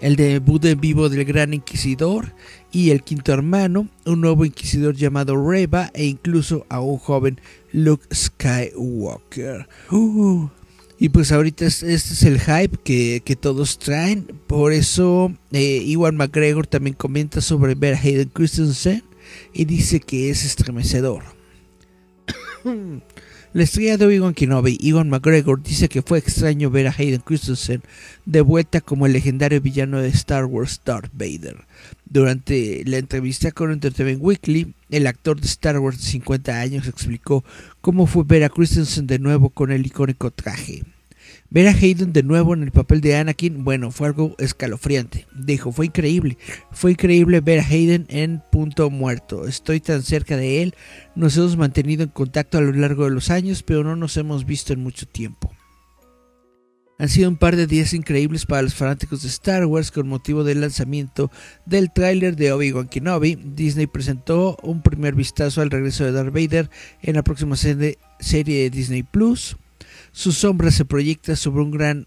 el debut en vivo del Gran Inquisidor y el quinto hermano, un nuevo inquisidor llamado Reba e incluso a un joven Luke Skywalker. Uh, y pues ahorita este es el hype que, todos traen. Por eso eh, Iwan McGregor también comenta sobre ver a Hayden Christensen y dice que es estremecedor. <coughs> La estrella de Obi-Wan Kenobi, Iwan McGregor, dice que fue extraño ver a Hayden Christensen de vuelta como el legendario villano de Star Wars Darth Vader. Durante la entrevista con Entertainment Weekly, el actor de Star Wars de 50 años explicó cómo fue ver a Christensen de nuevo con el icónico traje. Ver a Hayden de nuevo en el papel de Anakin, bueno, fue algo escalofriante. Dijo, fue increíble. Fue increíble ver a Hayden en punto muerto. Estoy tan cerca de él. Nos hemos mantenido en contacto a lo largo de los años, pero no nos hemos visto en mucho tiempo. Han sido un par de días increíbles para los fanáticos de Star Wars con motivo del lanzamiento del tráiler de Obi-Wan Kenobi. Disney presentó un primer vistazo al regreso de Darth Vader en la próxima serie de Disney Plus. Su sombra se proyecta sobre un gran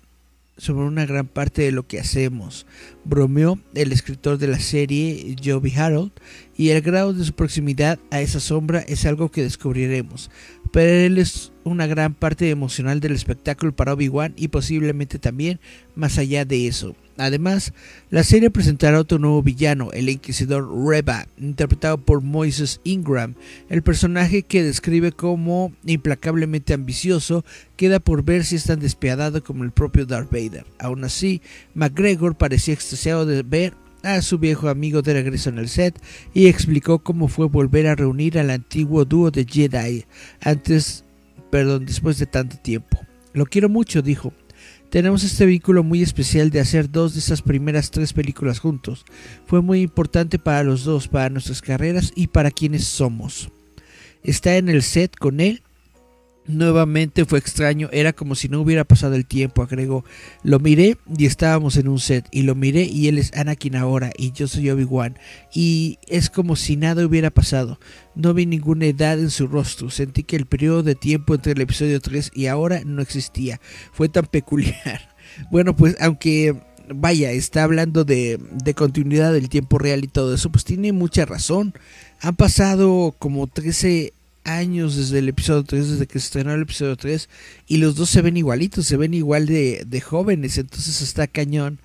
sobre una gran parte de lo que hacemos, bromeó el escritor de la serie Joby Harold, y el grado de su proximidad a esa sombra es algo que descubriremos, pero él es una gran parte emocional del espectáculo para Obi-Wan y posiblemente también más allá de eso. Además, la serie presentará otro nuevo villano, el Inquisidor Reba, interpretado por Moises Ingram. El personaje que describe como implacablemente ambicioso queda por ver si es tan despiadado como el propio Darth Vader. Aún así, McGregor parecía extasiado de ver a su viejo amigo de regreso en el set y explicó cómo fue volver a reunir al antiguo dúo de Jedi antes, perdón, después de tanto tiempo. Lo quiero mucho, dijo. Tenemos este vínculo muy especial de hacer dos de esas primeras tres películas juntos. Fue muy importante para los dos, para nuestras carreras y para quienes somos. Está en el set con él Nuevamente fue extraño, era como si no hubiera pasado el tiempo, agregó. Lo miré y estábamos en un set, y lo miré y él es Anakin ahora, y yo soy Obi-Wan, y es como si nada hubiera pasado. No vi ninguna edad en su rostro, sentí que el periodo de tiempo entre el episodio 3 y ahora no existía. Fue tan <laughs> peculiar. Bueno, pues aunque vaya, está hablando de, de continuidad del tiempo real y todo eso, pues tiene mucha razón. Han pasado como 13 años desde el episodio 3, desde que se estrenó el episodio 3, y los dos se ven igualitos, se ven igual de, de jóvenes, entonces está cañón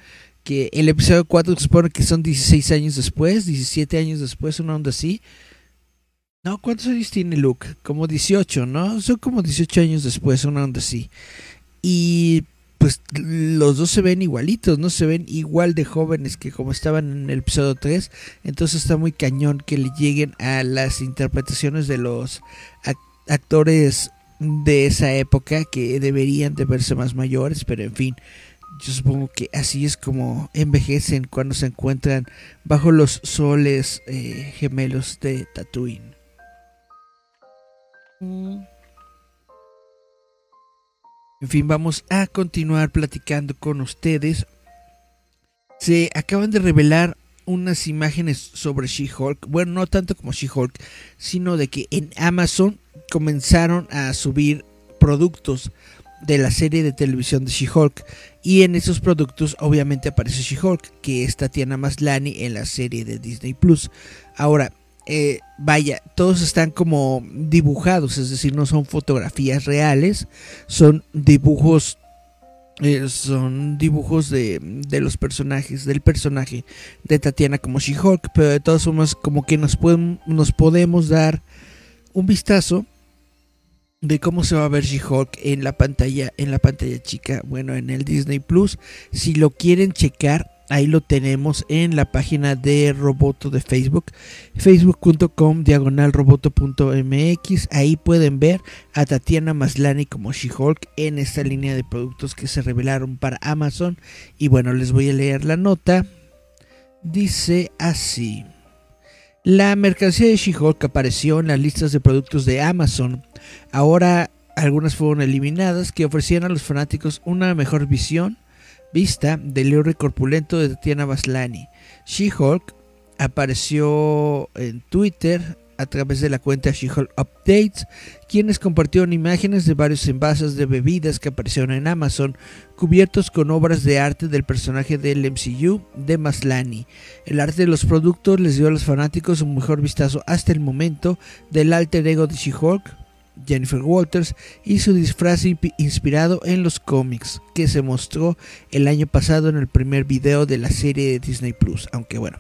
que el episodio 4 se supone que son 16 años después, 17 años después, una onda así. No, ¿cuántos años tiene Luke? Como 18, ¿no? Son como 18 años después, una onda así. Y pues los dos se ven igualitos, no se ven igual de jóvenes que como estaban en el episodio 3. Entonces está muy cañón que le lleguen a las interpretaciones de los actores de esa época que deberían de verse más mayores, pero en fin, yo supongo que así es como envejecen cuando se encuentran bajo los soles eh, gemelos de Tatooine. En fin, vamos a continuar platicando con ustedes. Se acaban de revelar unas imágenes sobre She-Hulk. Bueno, no tanto como She-Hulk, sino de que en Amazon comenzaron a subir productos de la serie de televisión de She-Hulk. Y en esos productos obviamente aparece She-Hulk, que es Tatiana Maslani en la serie de Disney Plus. Ahora, eh, vaya, todos están como dibujados, es decir, no son fotografías reales, son dibujos, eh, son dibujos de, de, los personajes, del personaje de Tatiana como She-Hulk, pero de todas formas como que nos, podemos dar un vistazo de cómo se va a ver She-Hulk en la pantalla, en la pantalla chica, bueno, en el Disney Plus. Si lo quieren checar, Ahí lo tenemos en la página de Roboto de Facebook, facebook.com diagonal roboto.mx. Ahí pueden ver a Tatiana Maslani como She-Hulk en esta línea de productos que se revelaron para Amazon. Y bueno, les voy a leer la nota. Dice así. La mercancía de She-Hulk apareció en las listas de productos de Amazon. Ahora algunas fueron eliminadas que ofrecían a los fanáticos una mejor visión vista del héroe corpulento de Tatiana Maslani. She-Hulk apareció en Twitter a través de la cuenta She-Hulk Updates, quienes compartieron imágenes de varios envases de bebidas que aparecieron en Amazon, cubiertos con obras de arte del personaje del MCU de Maslani. El arte de los productos les dio a los fanáticos un mejor vistazo hasta el momento del alter ego de She-Hulk, Jennifer Walters y su disfraz inspirado en los cómics que se mostró el año pasado en el primer video de la serie de Disney Plus. Aunque bueno,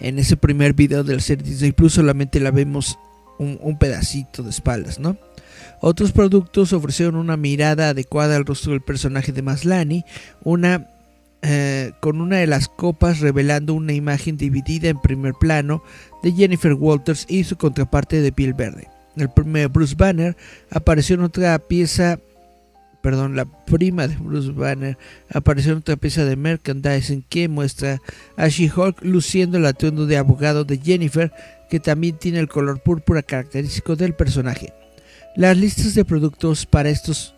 en ese primer video de la serie Disney Plus solamente la vemos un, pedacito de espaldas, ¿no? Otros productos ofrecieron una mirada adecuada al rostro del personaje de Maslani, una eh, con una de las copas revelando una imagen dividida en primer plano de Jennifer Walters y su contraparte de piel verde. El primer Bruce Banner apareció en otra pieza, perdón, la prima de Bruce Banner apareció en otra pieza de merchandising que muestra a She-Hulk luciendo el atuendo de abogado de Jennifer, que también tiene el color púrpura característico del personaje. Las listas de productos para estos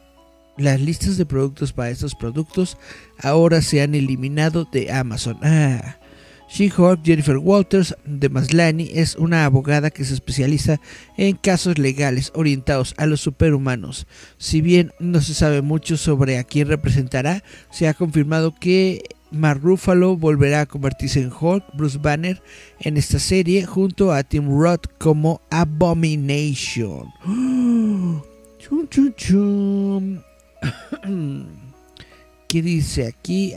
las listas de productos para estos productos ahora se han eliminado de Amazon. Ah, She-Hulk Jennifer Walters de Maslani es una abogada que se especializa en casos legales orientados a los superhumanos. Si bien no se sabe mucho sobre a quién representará, se ha confirmado que Mark Ruffalo volverá a convertirse en Hulk, Bruce Banner, en esta serie junto a Tim Roth como Abomination. <gasps> ¡Chum, chum, chum! <clears throat> ¿Qué dice aquí?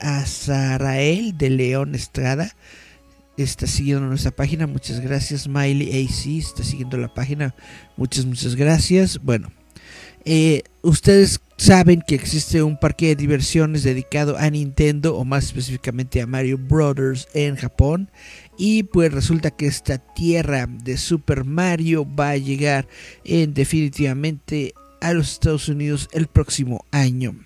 Azarael de León Estrada está siguiendo nuestra página. Muchas gracias. Miley AC está siguiendo la página. Muchas, muchas gracias. Bueno, eh, ustedes saben que existe un parque de diversiones dedicado a Nintendo o más específicamente a Mario Brothers en Japón. Y pues resulta que esta tierra de Super Mario va a llegar en definitivamente a los Estados Unidos el próximo año.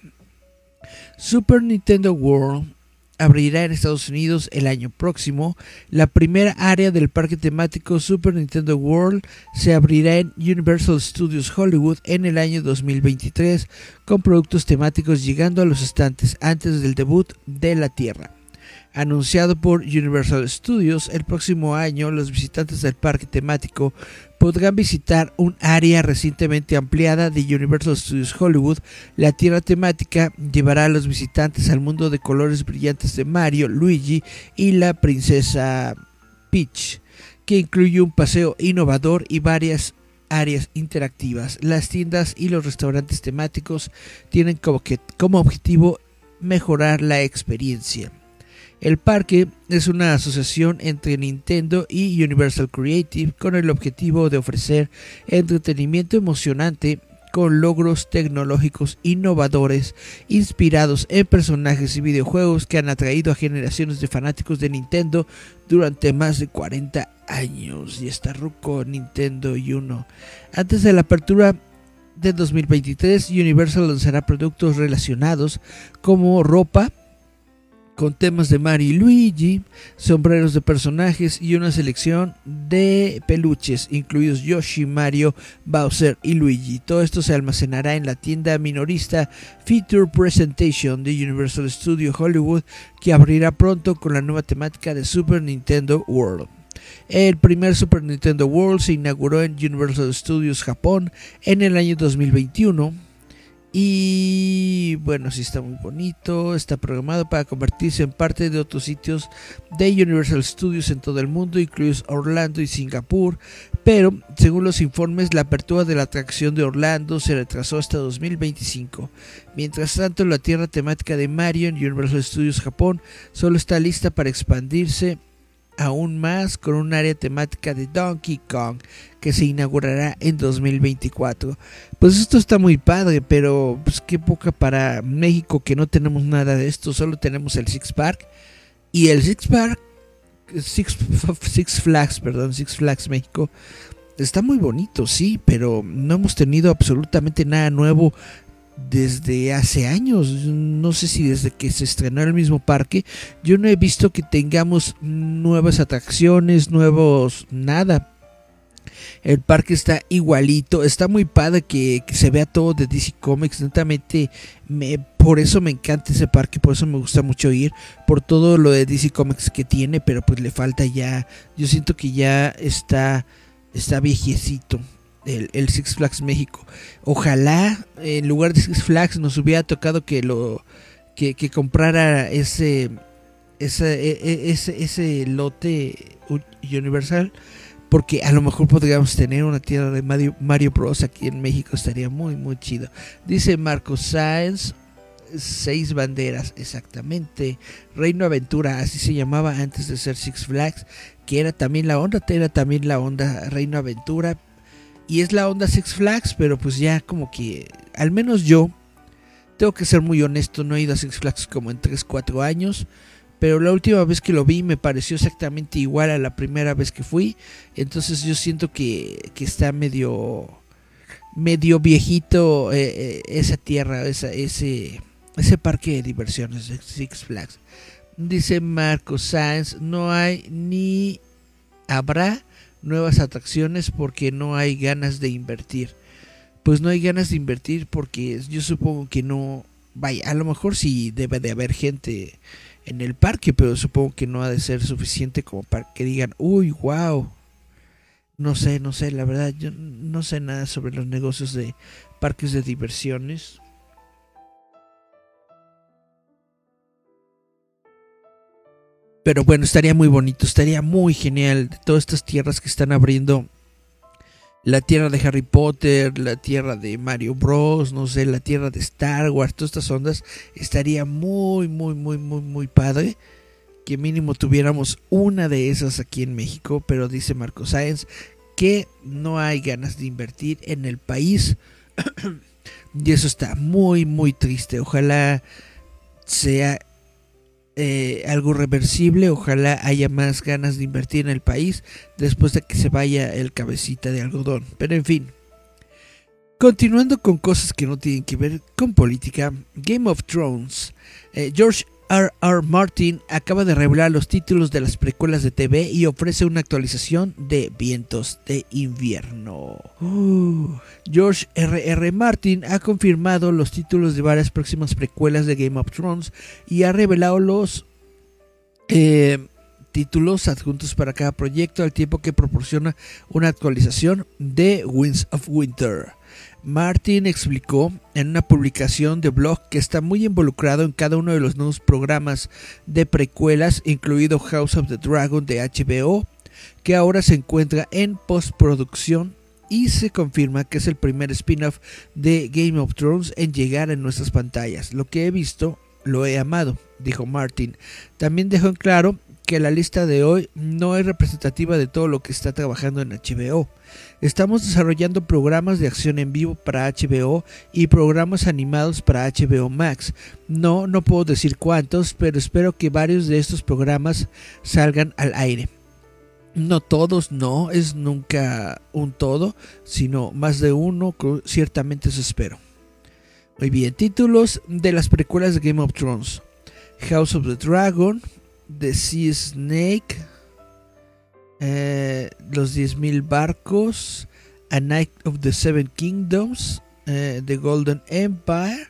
Super Nintendo World abrirá en Estados Unidos el año próximo. La primera área del parque temático Super Nintendo World se abrirá en Universal Studios Hollywood en el año 2023 con productos temáticos llegando a los estantes antes del debut de la Tierra. Anunciado por Universal Studios, el próximo año los visitantes del parque temático podrán visitar un área recientemente ampliada de Universal Studios Hollywood. La tierra temática llevará a los visitantes al mundo de colores brillantes de Mario, Luigi y la princesa Peach, que incluye un paseo innovador y varias áreas interactivas. Las tiendas y los restaurantes temáticos tienen como, como objetivo mejorar la experiencia. El parque es una asociación entre Nintendo y Universal Creative con el objetivo de ofrecer entretenimiento emocionante con logros tecnológicos innovadores inspirados en personajes y videojuegos que han atraído a generaciones de fanáticos de Nintendo durante más de 40 años. Y está ruco Nintendo y uno. Antes de la apertura de 2023, Universal lanzará productos relacionados como ropa, con temas de Mario y Luigi, sombreros de personajes y una selección de peluches, incluidos Yoshi, Mario, Bowser y Luigi. Todo esto se almacenará en la tienda minorista Feature Presentation de Universal Studios Hollywood, que abrirá pronto con la nueva temática de Super Nintendo World. El primer Super Nintendo World se inauguró en Universal Studios Japón en el año 2021 y bueno, sí está muy bonito, está programado para convertirse en parte de otros sitios de Universal Studios en todo el mundo, incluidos Orlando y Singapur, pero según los informes la apertura de la atracción de Orlando se retrasó hasta 2025. Mientras tanto, la tierra temática de Mario en Universal Studios Japón solo está lista para expandirse aún más con un área temática de Donkey Kong que se inaugurará en 2024. Pues esto está muy padre, pero pues qué poca para México que no tenemos nada de esto, solo tenemos el Six Park y el Six Park <laughs> Six, Flags, perdón, Six Flags México está muy bonito, sí, pero no hemos tenido absolutamente nada nuevo desde hace años, no sé si desde que se estrenó el mismo parque, yo no he visto que tengamos nuevas atracciones, nuevos nada. El parque está igualito, está muy padre que, se vea todo de DC Comics, netamente me, por eso me encanta ese parque, por eso me gusta mucho ir, por todo lo de DC Comics que tiene, pero pues le falta ya, yo siento que ya está, está viejecito el, Six Flags México. Ojalá en lugar de Six Flags nos hubiera tocado que lo que, comprara ese ese, e, e, ese ese lote Universal porque a lo mejor podríamos tener una tienda de Mario, Mario Bros aquí en México estaría muy muy chido dice Marco Sáenz seis banderas exactamente Reino Aventura así se llamaba antes de ser Six Flags que era también la onda era también la onda Reino Aventura y es la onda Six Flags, pero pues ya como que, al menos yo, tengo que ser muy honesto, no he ido a Six Flags como en 3, 4 años. Pero la última vez que lo vi me pareció exactamente igual a la primera vez que fui. Entonces yo siento que, está medio, medio viejito eh, eh, esa tierra, esa, ese, ese parque de diversiones de Six Flags. Dice Marco Sáenz, no hay ni habrá nuevas atracciones porque no hay ganas de invertir. Pues no hay ganas de invertir porque yo supongo que no, vaya, a lo mejor sí debe de haber gente en el parque, pero supongo que no ha de ser suficiente como para que digan, uy, wow. No sé, no sé, la verdad, yo no sé nada sobre los negocios de parques de diversiones. Pero bueno, estaría muy bonito, estaría muy genial. Todas estas tierras que están abriendo. La tierra de Harry Potter, la tierra de Mario Bros, no sé, la tierra de Star Wars, todas estas ondas. Estaría muy, muy, muy, muy, muy padre. Que mínimo tuviéramos una de esas aquí en México. Pero dice Marco Sáenz que no hay ganas de invertir en el país. <clears throat> y eso está muy, muy triste. Ojalá sea eh, algo reversible. Ojalá haya más ganas de invertir en el país después de que se vaya el cabecita de algodón. Pero en fin. Continuando con cosas que no tienen que ver con política, Game of Thrones. Eh, George R. R. Martin acaba de revelar los títulos de las precuelas de TV y ofrece una actualización de Vientos de Invierno. Uh, George R. R. Martin ha confirmado los títulos de varias próximas precuelas de Game of Thrones y ha revelado los eh, títulos adjuntos para cada proyecto al tiempo que proporciona una actualización de Winds of Winter. Martin explicó en una publicación de blog que está muy involucrado en cada uno de los nuevos programas de precuelas, incluido House of the Dragon de HBO, que ahora se encuentra en postproducción y se confirma que es el primer spin-off de Game of Thrones en llegar en nuestras pantallas. Lo que he visto, lo he amado, dijo Martin. También dejó en claro que la lista de hoy no es representativa de todo lo que está trabajando en HBO. Estamos desarrollando programas de acción en vivo para HBO y programas animados para HBO Max. No, no puedo decir cuántos, pero espero que varios de estos programas salgan al aire. No todos, no, es nunca un todo, sino más de uno, ciertamente eso espero. Muy bien, títulos de las precuelas de Game of Thrones. House of the Dragon, The Sea Snake, eh, Los 10.000 Barcos, A Night of the Seven Kingdoms, eh, The Golden Empire.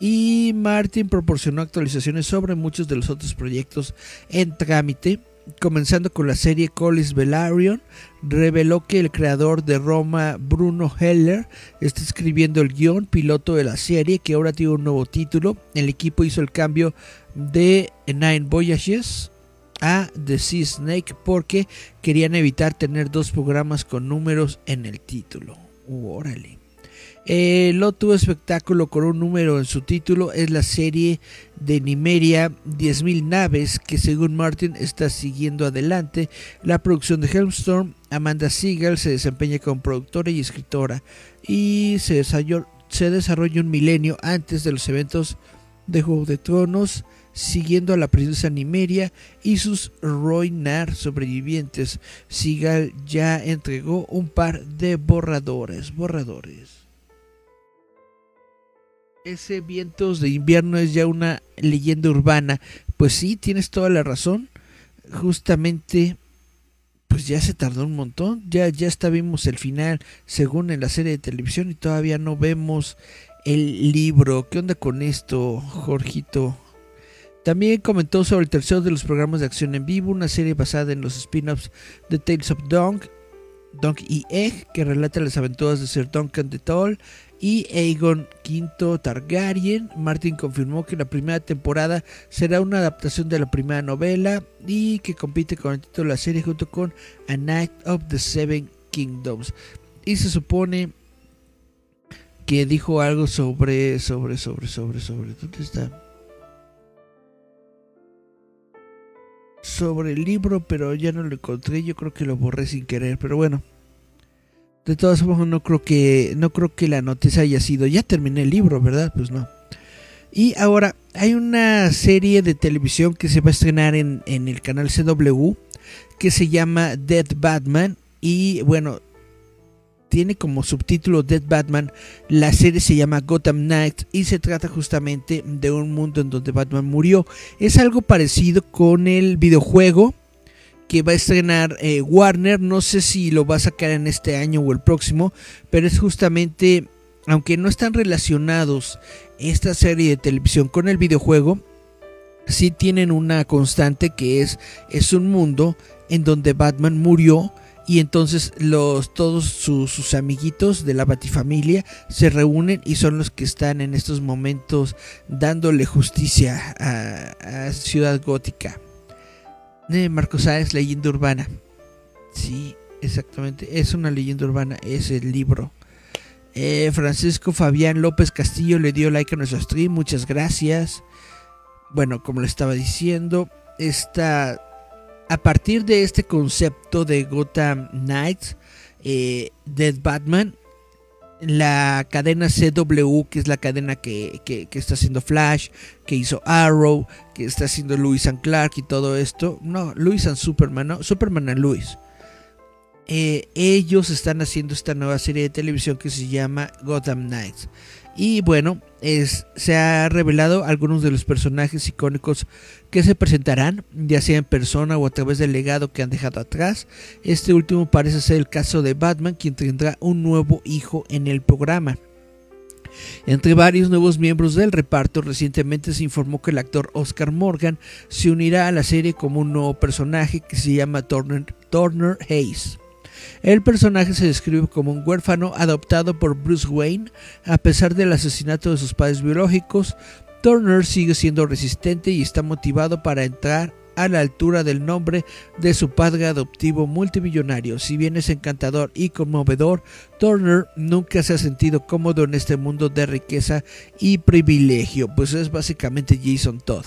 Y Martin proporcionó actualizaciones sobre muchos de los otros proyectos en trámite comenzando con la serie Collis Velaryon, reveló que el creador de Roma, Bruno Heller, está escribiendo el guion piloto de la serie, que ahora tiene un nuevo título. El equipo hizo el cambio de Nine Voyages a The Sea Snake porque querían evitar tener dos programas con números en el título. órale. El otro espectáculo con un número en su título es la serie de Nimeria 10.000 naves que según Martin está siguiendo adelante la producción de Helmstorm. Amanda Siegel se desempeña como productora y escritora y se desarrolla, se desarrolla un milenio antes de los eventos de Juego de Tronos siguiendo a la princesa Nimeria y sus Roinar sobrevivientes. Sigal ya entregó un par de borradores, borradores ese vientos de invierno es ya una leyenda urbana. Pues sí, tienes toda la razón. Justamente, pues ya se tardó un montón. Ya, ya vimos el final, según en la serie de televisión, y todavía no vemos el libro. ¿Qué onda con esto, Jorgito? También comentó sobre el tercero de los programas de acción en vivo, una serie basada en los spin-offs de Tales of Dunk, Dunk y Egg, que relata las aventuras de Sir Duncan de Toll y Aegon V Targaryen. Martin confirmó que la primera temporada será una adaptación de la primera novela y que compite con el título de la serie junto con A Night of the Seven Kingdoms. Y se supone que dijo algo sobre, sobre, sobre, sobre, sobre. ¿Dónde está? Sobre el libro, pero ya no lo encontré. Yo creo que lo borré sin querer, pero bueno. De todas formas, no creo que no creo que la noticia haya sido ya terminé el libro, ¿verdad? Pues no. Y ahora hay una serie de televisión que se va a estrenar en, en el canal CW que se llama Dead Batman y bueno, tiene como subtítulo Dead Batman. La serie se llama Gotham Knights y se trata justamente de un mundo en donde Batman murió. Es algo parecido con el videojuego que va a estrenar eh, Warner. No sé si lo va a sacar en este año o el próximo, pero es justamente, aunque no están relacionados esta serie de televisión con el videojuego, sí tienen una constante que es, es un mundo en donde Batman murió y entonces los todos sus, amiguitos de la Batifamilia se reúnen y son los que están en estos momentos dándole justicia a Ciudad Gótica. Marco Sáenz, leyenda urbana. Sí, exactamente. Es una leyenda urbana, es el libro. Eh, Francisco Fabián López Castillo le dio like a nuestro stream, muchas gracias. Bueno, como le estaba diciendo, esta, a partir de este concepto de Gotham Knights, eh, Dead Batman, la cadena CW, que es la cadena que, está haciendo Flash, que hizo Arrow, que está haciendo Louis and Clark y todo esto. No, Louis and Superman, no, Superman and Louis. Eh, ellos están haciendo esta nueva serie de televisión que se llama Gotham Knights. Y bueno, se ha revelado algunos de los personajes icónicos que se presentarán, ya sea en persona o a través del legado que han dejado atrás. Este último parece ser el caso de Batman, quien tendrá un nuevo hijo en el programa. Entre varios nuevos miembros del reparto, recientemente se informó que el actor Oscar Morgan se unirá a la serie como un nuevo personaje que se llama Turner Hayes. El personaje se describe como un huérfano adoptado por Bruce Wayne a pesar del asesinato de sus padres biológicos. Turner sigue siendo resistente y está motivado para entrar a la altura del nombre de su padre adoptivo multimillonario. Si bien es encantador y conmovedor, Turner nunca se ha sentido cómodo en este mundo de riqueza y privilegio, pues es básicamente Jason Todd.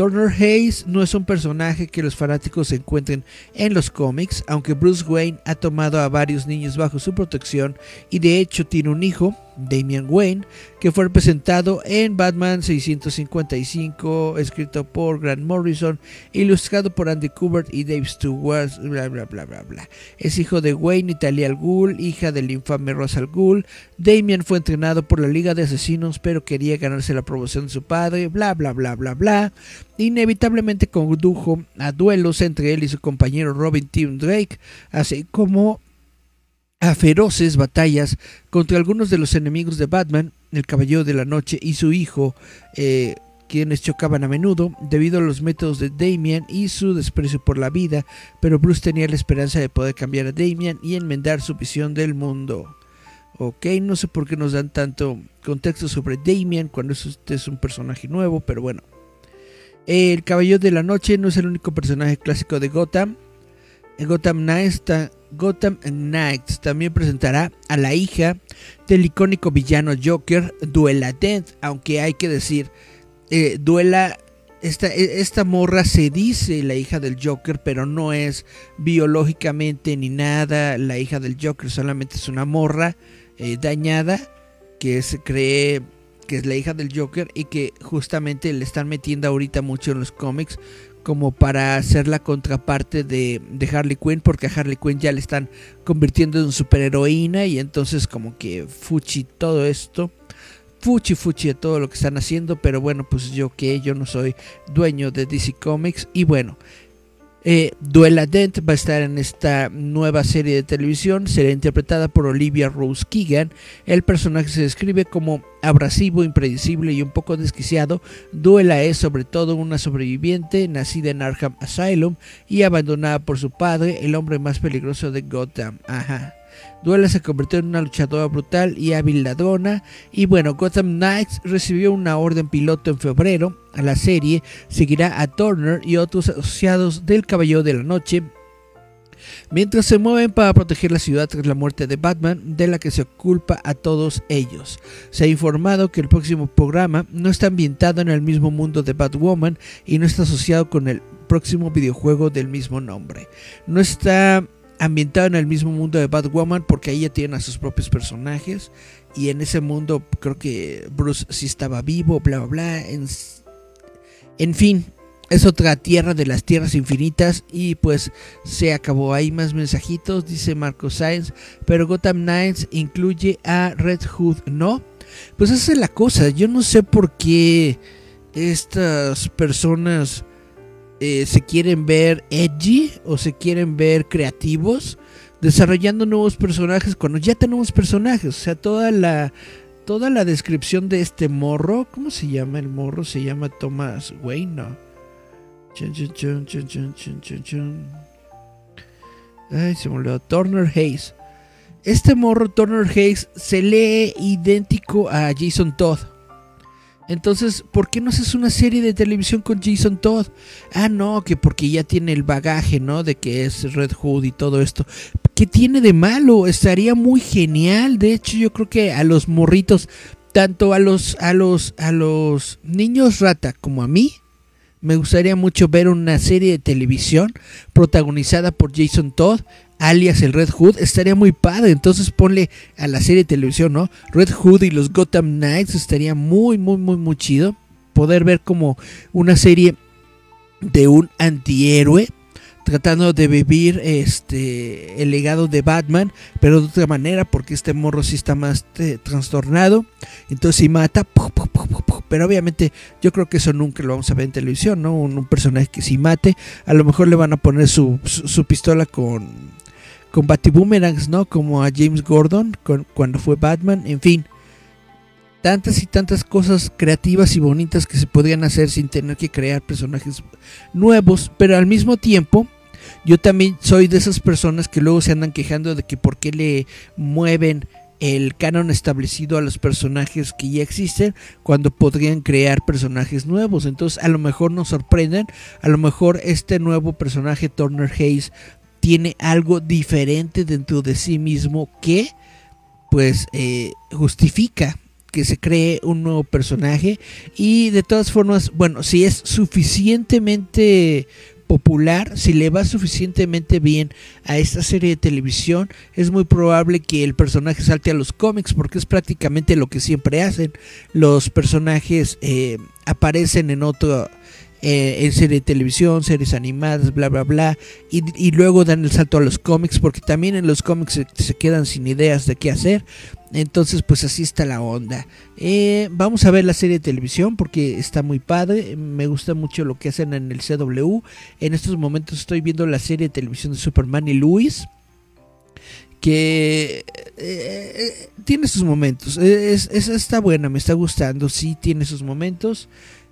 Turner Hayes no es un personaje que los fanáticos encuentren en los cómics, aunque Bruce Wayne ha tomado a varios niños bajo su protección y de hecho tiene un hijo, Damian Wayne, que fue representado en Batman 655, escrito por Grant Morrison, ilustrado por Andy Kubert y Dave Stewart, bla bla bla bla bla. Es hijo de Wayne y Talia al Ghul, hija del infame Russell Ghul. Damian fue entrenado por la Liga de Asesinos, pero quería ganarse la promoción de su padre, bla bla bla bla bla. Inevitablemente condujo a duelos entre él y su compañero Robin Tim Drake, así como a feroces batallas contra algunos de los enemigos de Batman, el Caballero de la Noche y su hijo, eh, quienes chocaban a menudo debido a los métodos de Damian y su desprecio por la vida, pero Bruce tenía la esperanza de poder cambiar a Damian y enmendar su visión del mundo. Ok, no sé por qué nos dan tanto contexto sobre Damian cuando este es un personaje nuevo, pero bueno. El Caballero de la Noche no es el único personaje clásico de Gotham. Gotham Knights, Gotham Knights también presentará a la hija del icónico villano Joker, Duela Dent, aunque hay que decir, eh, Duela, esta, e, esta morra se dice la hija del Joker, pero no es biológicamente ni nada la hija del Joker, solamente es una morra eh, dañada que se cree que es la hija del Joker y que justamente le están metiendo ahorita mucho en los cómics como para ser la contraparte de, Harley Quinn, porque a Harley Quinn ya le están convirtiendo en superheroína y entonces como que fuchi todo esto, fuchi fuchi de todo lo que están haciendo, pero bueno, pues yo que yo no soy dueño de DC Comics y bueno, eh, Duela Dent va a estar en esta nueva serie de televisión, será interpretada por Olivia Rose Keegan. El personaje se describe como abrasivo, impredecible y un poco desquiciado. Duela es sobre todo una sobreviviente nacida en Arkham Asylum y abandonada por su padre, el hombre más peligroso de Gotham. Ajá. Duela se convirtió en una luchadora brutal y hábil ladrona. Y bueno, Gotham Knights recibió una orden piloto en febrero. A la serie seguirá a Turner y otros asociados del Caballero de la Noche. Mientras se mueven para proteger la ciudad tras la muerte de Batman, de la que se culpa a todos ellos. Se ha informado que el próximo programa no está ambientado en el mismo mundo de Batwoman y no está asociado con el próximo videojuego del mismo nombre. No está ambientado en el mismo mundo de Batwoman porque ahí ya tienen a sus propios personajes y en ese mundo creo que Bruce sí estaba vivo, bla bla bla. En, en fin, es otra tierra de las tierras infinitas y pues se acabó. Hay más mensajitos, dice Marco Sainz, pero Gotham Knights incluye a Red Hood, ¿no? Pues esa es la cosa, yo no sé por qué estas personas eh, se quieren ver edgy o se quieren ver creativos desarrollando nuevos personajes cuando ya tenemos personajes. O sea, toda la, toda la descripción de este morro, ¿cómo se llama el morro? Se llama Thomas Wayne, ¿no? Ay, se me olvidó. Turner Hayes. Este morro, Turner Hayes, se lee idéntico a Jason Todd. Entonces, ¿por qué no haces una serie de televisión con Jason Todd? Ah, no, que porque ya tiene el bagaje, ¿no? De que es Red Hood y todo esto. ¿Qué tiene de malo? Estaría muy genial. De hecho, yo creo que a los morritos, tanto a los a los a los niños rata como a mí, me gustaría mucho ver una serie de televisión protagonizada por Jason Todd alias el Red Hood, estaría muy padre. Entonces ponle a la serie de televisión, ¿no? Red Hood y los Gotham Knights estaría muy, muy, muy, muy chido. Poder ver como una serie de un antihéroe tratando de vivir este el legado de Batman, pero de otra manera, porque este morro sí está más eh, trastornado. Entonces si mata, pero obviamente yo creo que eso nunca lo vamos a ver en televisión, ¿no? Un, personaje que si mate, a lo mejor le van a poner su, su pistola con con Batiboomerangs, ¿no? Como a James Gordon cuando fue Batman, en fin. Tantas y tantas cosas creativas y bonitas que se podrían hacer sin tener que crear personajes nuevos, pero al mismo tiempo yo también soy de esas personas que luego se andan quejando de que por qué le mueven el canon establecido a los personajes que ya existen cuando podrían crear personajes nuevos. Entonces a lo mejor nos sorprenden, a lo mejor este nuevo personaje Turner Hayes tiene algo diferente dentro de sí mismo que pues eh, justifica que se cree un nuevo personaje y de todas formas, bueno, si es suficientemente popular, si le va suficientemente bien a esta serie de televisión, es muy probable que el personaje salte a los cómics porque es prácticamente lo que siempre hacen. Los personajes eh, aparecen en otro eh, en serie de televisión, series animadas, bla, bla, bla, y, luego dan el salto a los cómics, porque también en los cómics se, quedan sin ideas de qué hacer. Entonces, pues así está la onda. Eh, vamos a ver la serie de televisión porque está muy padre. Me gusta mucho lo que hacen en el CW. En estos momentos estoy viendo la serie de televisión de Superman y Luis que eh, tiene sus momentos. Es, está buena, me está gustando. Sí, tiene sus momentos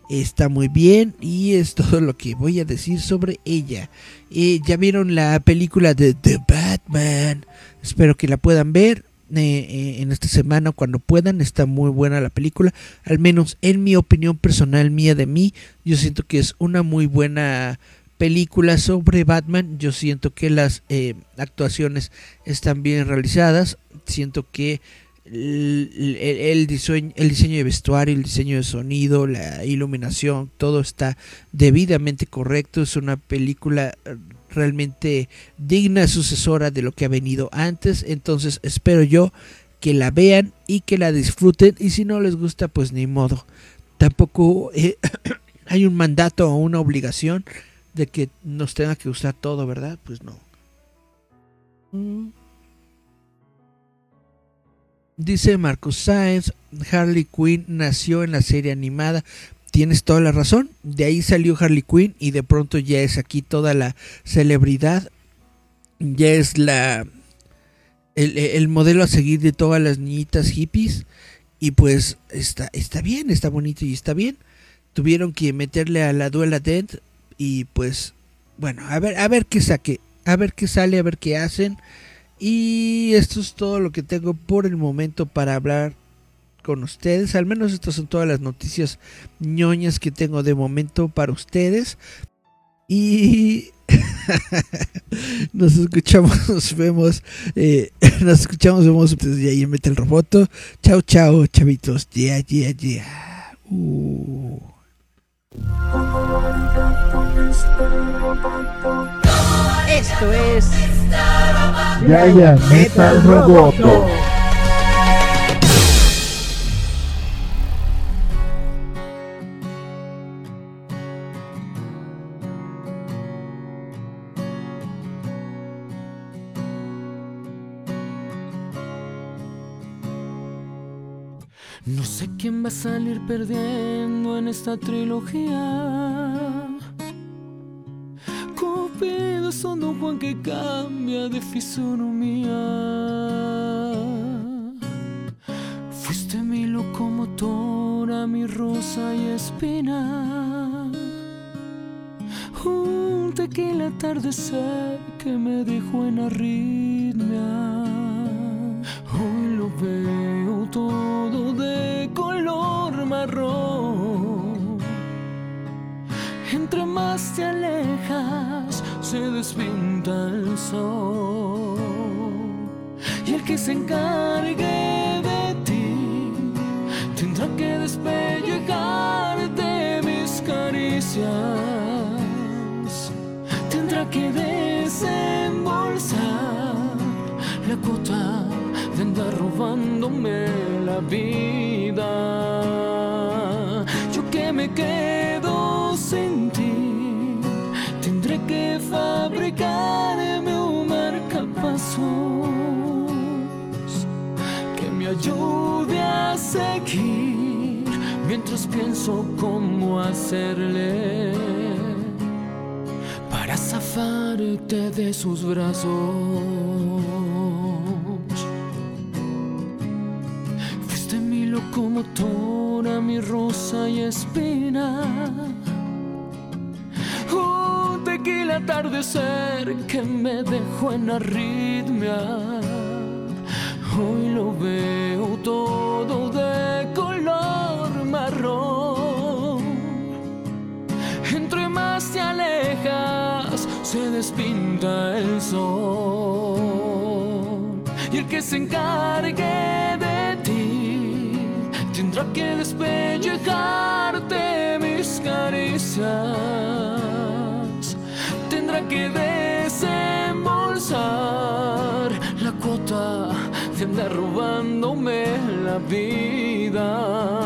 está muy bien y es todo lo que voy a decir sobre ella. Eh, ya vieron la película de The Batman, espero que la puedan ver. Eh, eh, en esta semana cuando puedan está muy buena la película al menos en mi opinión personal mía de mí yo siento que es una muy buena película sobre Batman yo siento que las actuaciones están bien realizadas siento que el, diseño, el diseño de vestuario, el diseño de sonido, la iluminación, todo está debidamente correcto. Es una película eh, realmente digna sucesora de lo que ha venido antes. Entonces espero yo que la vean y que la disfruten. Y si no les gusta, pues ni modo. Tampoco eh, <coughs> hay un mandato o una obligación de que nos tenga que gustar todo, ¿verdad? Pues no. Mm. Dice Marcos Sáenz, Harley Quinn nació en la serie animada. Tienes toda la razón. De ahí salió Harley Quinn y de pronto ya es aquí toda la celebridad. Ya es la el, modelo a seguir de todas las niñitas hippies. Y pues está, está bien, está bonito y está bien. Tuvieron que meterle a la duela Dead. Y pues, bueno, a ver, a ver qué saque. A ver qué sale, a ver qué hacen. Y esto es todo lo que tengo por el momento para hablar con ustedes. Al menos estas son todas las noticias ñoñas que tengo de momento para ustedes. Y <laughs> <laughs> <laughs> nos escuchamos, nos vemos. Eh, nos escuchamos, vemos y ahí mete el roboto. Chao, chao, chavitos. Yeah, yeah, yeah. Uh. Esto es Yaya Metal Roboto. No sé quién va a salir perdiendo en esta trilogía Cupido son Don Juan que cambia de fisonomía. Fuiste mi locomotora, mi rosa y espina. Un tequila atardecer que me dejó en arritmia. Hoy lo veo todo de color marrón entre más te alejas, se despinta el sol. Y el que se encargue de ti tendrá que despellejarte mis caricias. Tendrá que desembolsar la cuota de andar robándome la vida. Que fabricarme un marcapasos que me ayude a seguir mientras pienso cómo hacerle para zafarte de sus brazos. Fuiste mi locomotora, mi rosa y espina tequila atardecer que me dejó en arritmia. Hoy lo veo todo de color marrón. Entre más te alejas, se despinta el sol. Y el que se encargue de ti tendrá que despellejarte mis caricias, que desembolsar la cuota de andar robándome la vida.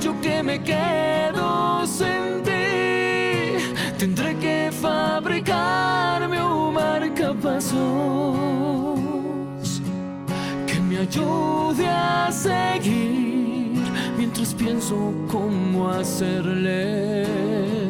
Yo que me quedo sin ti, tendré que fabricarme un marcapasos que me ayude a seguir mientras pienso cómo hacerle